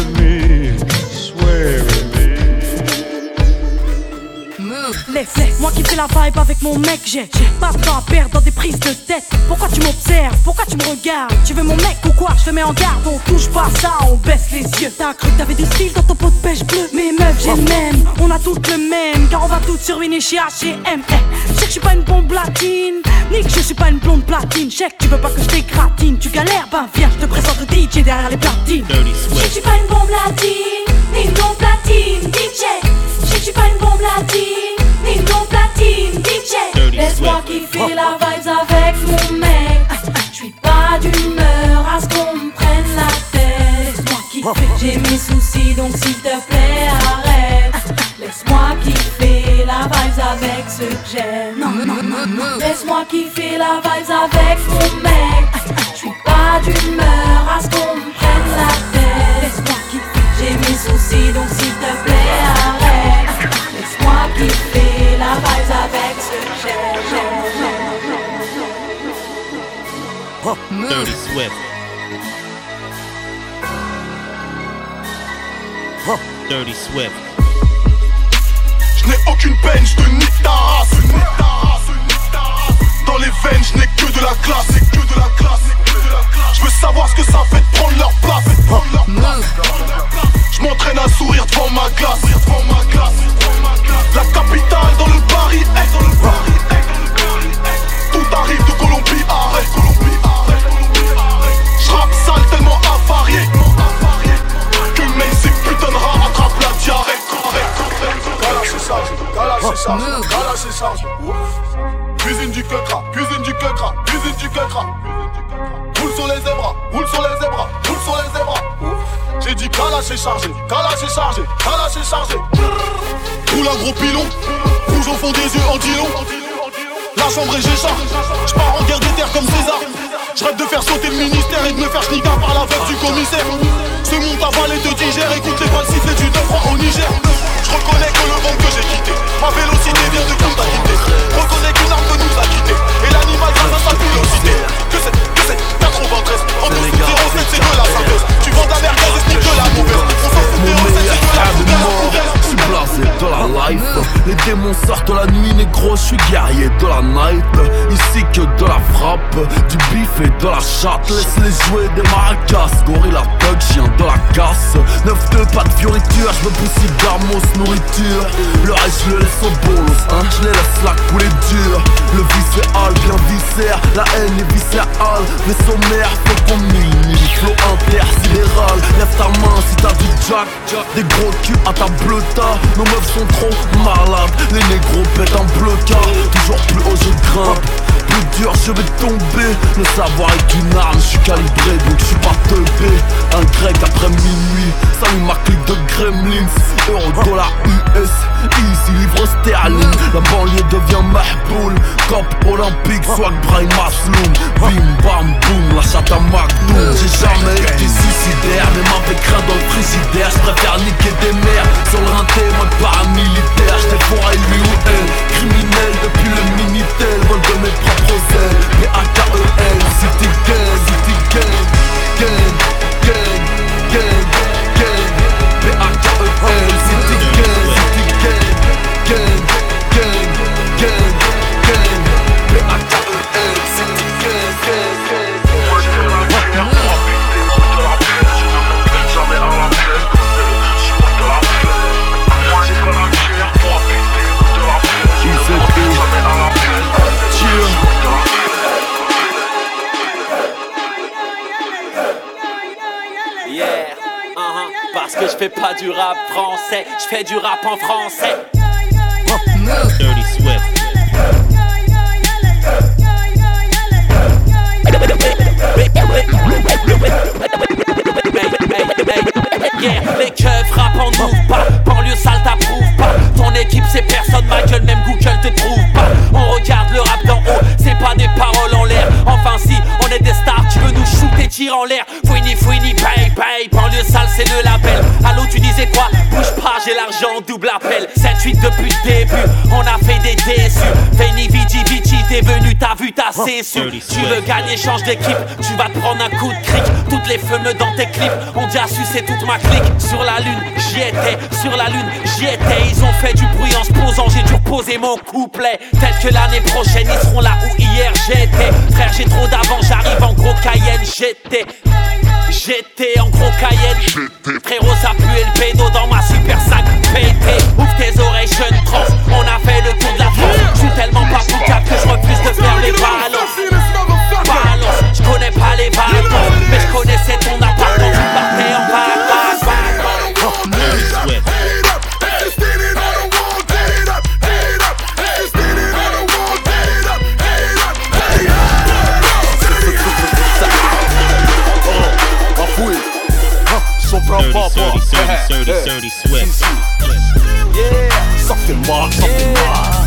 Laisse, moi qui fais la vibe avec mon mec, j'ai pas de temps à perdre dans des prises de tête. Pourquoi tu m'observes? Pourquoi tu me regardes? Tu veux mon mec ou quoi? Je te mets en garde, on touche pas ça, on baisse les yeux. T'as cru que t'avais du style dans ton pot de pêche bleu Mais meuf, j'ai le même, on a toutes le même, car on va toutes sur ruiner chez H&M. Eh, je sais que je suis pas une bombe latine, ni que je suis pas une blonde platine. Que tu veux pas que je t'égratine, tu galères, ben viens, je te présente le DJ derrière les platines. Je suis pas une bombe latine, ni une blonde platine, DJ. Je suis pas une bombe latine, platine, DJ. Laisse-moi kiffer la vibes avec mon mec. Je suis pas d'humeur à ce qu'on me prenne la tête. Laisse-moi kiffer, j'ai mes soucis donc s'il te plaît arrête. Laisse-moi kiffer la vibes avec ce que j'aime. Non, non, non, non. Laisse-moi kiffer la vibes avec mon mec. Je suis pas d'humeur à ce qu'on me prenne la tête. Laisse-moi kiffer, j'ai mes soucis donc s'il te plaît arrête. Laisse-moi kiffer la vibes avec ce que j'aime. Dirty Swift. Dirty Swift. Je n'ai aucune peine, je te nique ta race. Dans les veines, je n'ai que de la classe. Que de la classe. Je veux savoir ce que ça fait de prendre leur place. Je m'entraîne à sourire devant ma glace. La capitale dans le Paris est. Tout arrive de Colombie, arrête. Je rappe sale tellement avarié. Que même ces putains de rats attrapent la diarrhée. Gala c'est chargé, gala c'est chargé, gala c'est chargé. Cuisine du quecra, cuisine du quecra, cuisine du quecra. Roule sur les zébras, J'ai dit gala c'est chargé, gala c'est chargé, gala c'est chargé. Roule un gros pilon, rouge au fond des yeux en dilon. La chambre est Gécha, je pars en guerre des terres comme César. Je rêve de faire sauter le ministère et de me faire schniga par la veuve du commissaire. Ce monde avalé te digère, écoute les balles siffler du 9 au Niger. Je reconnais que le monde que j'ai quitté, ma vélocité vient de contact Reconnais qu'une arme peut nous a quittés, et l'animal grâce à sa vélocité. Que c'est, que c'est 93, en 12 07 c'est de la synthèse. Tu vends de la merguez et c'est de la mauvaise. On s'en fout des recettes, c'est de la de mort, je suis blasé de la life. Les démons sortent la nuit, négro, je suis guerrier de la night. Ici que de la frappe, du bif et de la chatte. Laisse les jouer des maracas, gorilla thug, chien de la casse. Neuf de pas de fioriture, je me pousse d'armos nourriture Le reste je le laisse au bolos, hein, je les laisse là couler dur Le viscéral bien viscère, la haine est viscérale. Les sommaires, faut qu'on mille flow intersidéral Lève ta main si t'as du jack, des gros culs à ta bleuta. Nos meufs sont trop malades, les négros pètent un blocard Toujours plus haut je grimpe, dur je vais tomber. Le savoir est une arme, je suis calibré donc je suis pas teubé. Un grec après minuit, salut ma clique de gremlins Euro, dollar, US, easy, livre sterling. La banlieue devient mahboul, cop olympique, swag, brain, masloum Bim bam boum, la chatte à McDoom J'ai jamais été suicidaire, mais m'avait craint dans le frigidaire. Je préfère niquer des mères Sur le rinté, moi paramilitaire. Fourré lui ou elle Criminel depuis le Minitel. Vol de mes propres ailes P-A-K-E-L City Gang, City Gang Gang, gang, gang, gang City je fais pas du rap français, je fais du rap en français. Dirty Swift. Les keufs en ouvre pas, banlieue sale t'approuve pas. Ton équipe c'est personne, ma gueule, même Google te trouve pas. On regarde le rap d'en haut, c'est pas des paroles en l'air. Enfin si, on est des stars, tu veux nous shooter, tire en l'air. Paye, paye, banlieue sale c'est le label. Allô, tu disais quoi? Bouge pas, j'ai l'argent, double appel. 7-8 depuis le début, on a fait des déçus. Vici, Vici, t'es venu, t'as vu, t'as cessé. Tu veux gagner, change d'équipe, tu vas te prendre un coup de cric. Toutes les feux dans tes clips, on dit à sucer toute ma clique. Sur la lune, j'y étais, sur la lune, j'y étais. Ils ont fait du bruit en se posant, j'ai dû reposer mon couplet. Peut-être que l'année prochaine, ils seront là où hier j'étais. Frère, j'ai trop d'avant, j'arrive en gros Cayenne, j'étais. J'étais en gros Cayenne. Frérot, ça pue le pédo dans ma super 5 pété. Ouvre tes oreilles, jeune trans. On a fait le tour de la France. Je suis tellement pas poucave que je refuse de faire les balances. Balance, je connais pas les vacances. Mais je connaissais ton appart quand tu partais en vacances. Dirty Dirty, dirty, dirty, Swift. Yeah mal, ça fait mal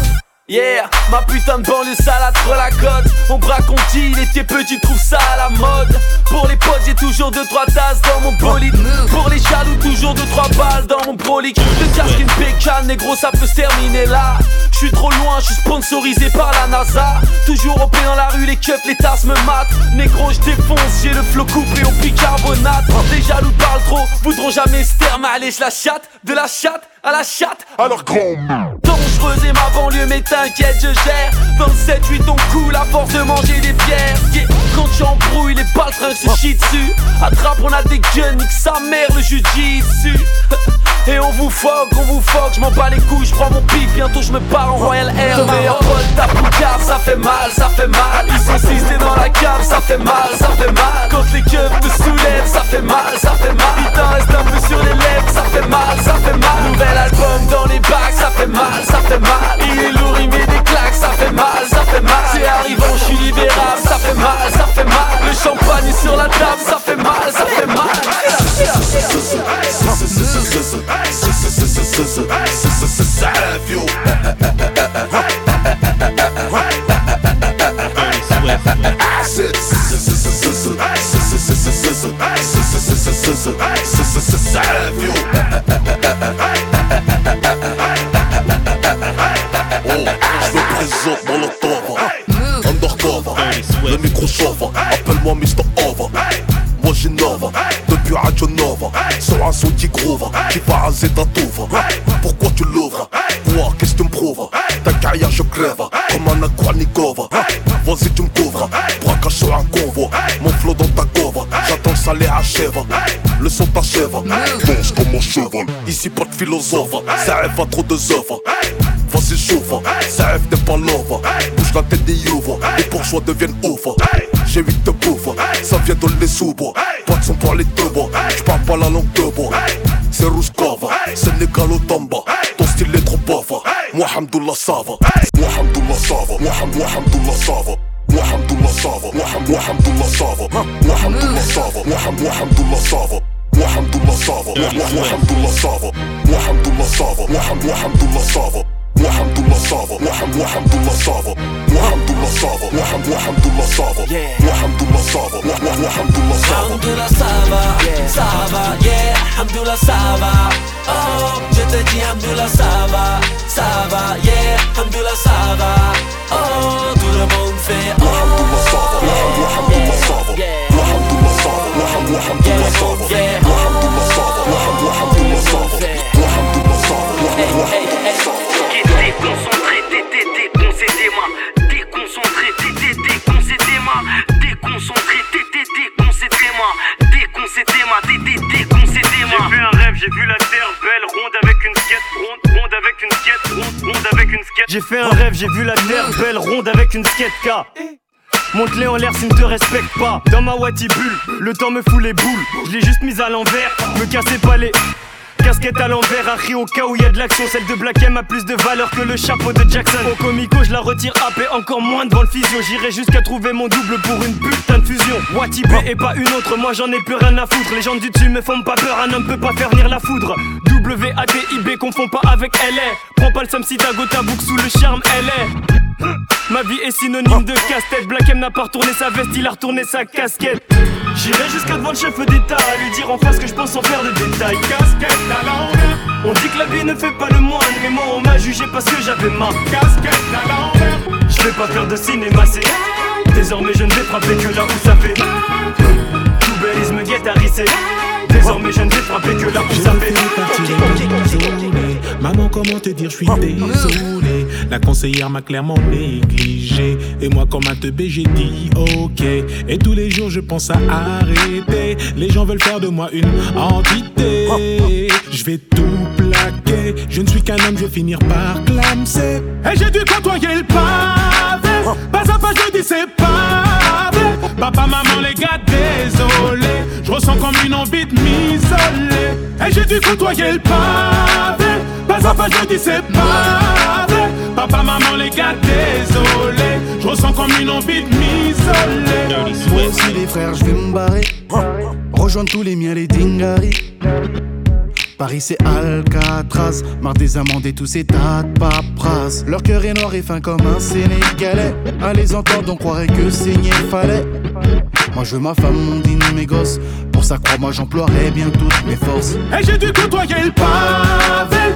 Yeah, ma putain de banlieue salade sur la côte On braque, il était petit, trouve ça à la mode. Pour les potes, j'ai toujours deux trois tasses dans mon bolide. Pour les jaloux, toujours deux trois balles dans mon brolic Je te cache qu'une pécane, négro, ça peut se terminer là. Je suis trop loin, je suis sponsorisé par la NASA. Toujours au pied dans la rue, les keufs, les tasses me matent. Négro, je défonce, j'ai le flot coupé au bicarbonate. Les jaloux parlent trop, voudront jamais se terme. Allez, je la chatte, de la chatte à la chatte. Alors grand Dangereuse et ma banlieue mais t'inquiète je gère. 27-8 on coule à force de manger des pierres Yeah, Quand tu embrouilles les baltringues se chient dessus. Attrape on a des guns nique sa mère le jujitsu [laughs] Et on vous foque, on vous foque, je m'en bats les couilles, je prends mon pif, bientôt je me pars en Royal Air Le meilleur pote ta poucave, ça fait mal, ça fait mal Ils sont six t'es dans la cave, ça fait mal, ça fait mal Quand les keufs te soulèvent, ça fait mal, ça fait mal Il t'en reste un peu sur les lèvres, ça fait mal, ça fait mal Nouvel album dans les bacs, ça fait mal, ça fait mal Il est lourd, il met des claques, ça fait mal, ça fait mal C'est arrivant, je suis libérable, ça fait mal, ça fait mal Le champagne est sur la table, ça fait mal, ça fait mal Savio Dirty Swift. Savio Je me présente Molotov Undercover Le micro chauffe Appelle-moi Mr. Over Moi j'innove Depuis Radio Nova. Sur un son qui groove. Qui va raser ta touve Pourquoi tu l'ouvres? Quoi qu'est-ce que tu me prouves? Ta carrière je crève. Comme un Aquanikova Vas-y tu me couvres. Braquage sur un convoi. Mon flow dans ta cova J'attends le salaire achève Le son t'achève Danse comme un cheval. Ici pas de philosophe. Ça rêve à trop de œuvres. Vas-y chauffe, ça rêve n'est pas love Bouge la tête des youves, les bourgeois deviennent ouf J'ai huit de bouffe, ça vient de les sous-bois Pas de son pour les deux bois, j'parle pas la langue de bois C'est Rouskova, Sénégal au Tamba. Ton style est trop pauvre, moi Hamdoullah ça va Moi Hamdoullah ça va, moi Ham- moi Hamdoullah ça va Moi Hamdoullah ça va, moi Ham- moi Hamdoullah ça va Moi Hamdoullah ça va, moi Ham- moi Hamdoullah ça va Moi Hamdoullah ça va, moi moi- moi Hamdoullah ça va Moi Hamdoullah ça va, moi Ham- moi Hamdoullah ça va Mohamdullah Sava, Moham- Mohamdullah Sava, Mohamdullah Sava, Moham- Mohamdullah Sava, Mohamdullah Sava, Moh- Moh- Mohamdullah Sava. Alhamdulillah ça va, ça va, yeah Alhamdulillah Hamdoullah ça va Oh, je te dis Hamdoullah ça va Ça va, yeah, Hamdoullah Oh, Oh, Hamdoullah ça va Hamdoullah ça va, Hamdoullah ça va Hamdoullah ça va, Hamdoullah ça va Déconcentré, déconcentré, déconcentré, déconcentré, déconcentré, déconcentré, J'ai vu un rêve, j'ai vu la terre belle, ronde avec une skate, ronde, ronde avec une skate, ronde, ronde avec une skate. J'ai fait un rêve, j'ai vu la terre belle, ronde avec une skate K. Monte-les en l'air s'ils ne te respectent pas. Dans ma Wati bulle, le temps me fout les boules. Je l'ai juste mise à l'envers, me cassez pas les. Casquette à l'envers, à au cas où y a de l'action. Celle de Black M a plus de valeur que le chapeau de Jackson. Au comico, je la retire AP encore moins devant le physio. J'irai jusqu'à trouver mon double pour une putain de fusion. Wati B et pas une autre, moi j'en ai plus rien à foutre. Les gens du dessus me font pas peur, un homme peut pas faire venir la foudre. W-A-T-I-B, confond pas avec LA. Prends pas le sam si ta ta boucle sous le charme, LA. Ma vie est synonyme de casse-tête. Black M n'a pas retourné sa veste, il a retourné sa casquette. J'irai jusqu'à devant le chef d'État à lui dire en face que je pense sans faire de détails. Casquette On dit que la vie ne fait pas le moine, mais moi on m'a jugé parce que j'avais ma casquette à. Je vais pas faire de cinéma, c'est désormais je ne vais frapper que là où ça fait. Tout belise me guette à risser. Désormais je ne vais frapper que là où ça fait. Maman, comment te dire, je suis désolé. La conseillère m'a clairement négligé. Et moi, comme un teubé, j'ai dit ok. Et tous les jours, je pense à arrêter. Les gens veulent faire de moi une entité. Je vais tout plaquer. Je ne suis qu'un homme, je vais finir par clamser. Et j'ai dû côtoyer le pavé. Pas à pas, je dis c'est vrai. Papa, maman, les gars, désolé. Je ressens comme une envie de m'isoler. Et j'ai dû côtoyer le pavé. Pas, je dis c'est pas vrai. Papa, maman, les gars, désolé. Je ressens comme une envie de m'isoler. Moi aussi, les frères, je vais me barrer. Rejoindre tous les miens, les dingaris. Paris c'est Alcatraz, marre des amendes et tous ces tas de paperasse. Leur cœur est noir et fin comme un Sénégalais. À les entendre, on croirait que saigner fallait. Moi je veux ma femme, mon dîner, mes gosses. Pour ça, crois-moi, j'emploierai bien toutes mes forces. Et j'ai dû côtoyer le pavé.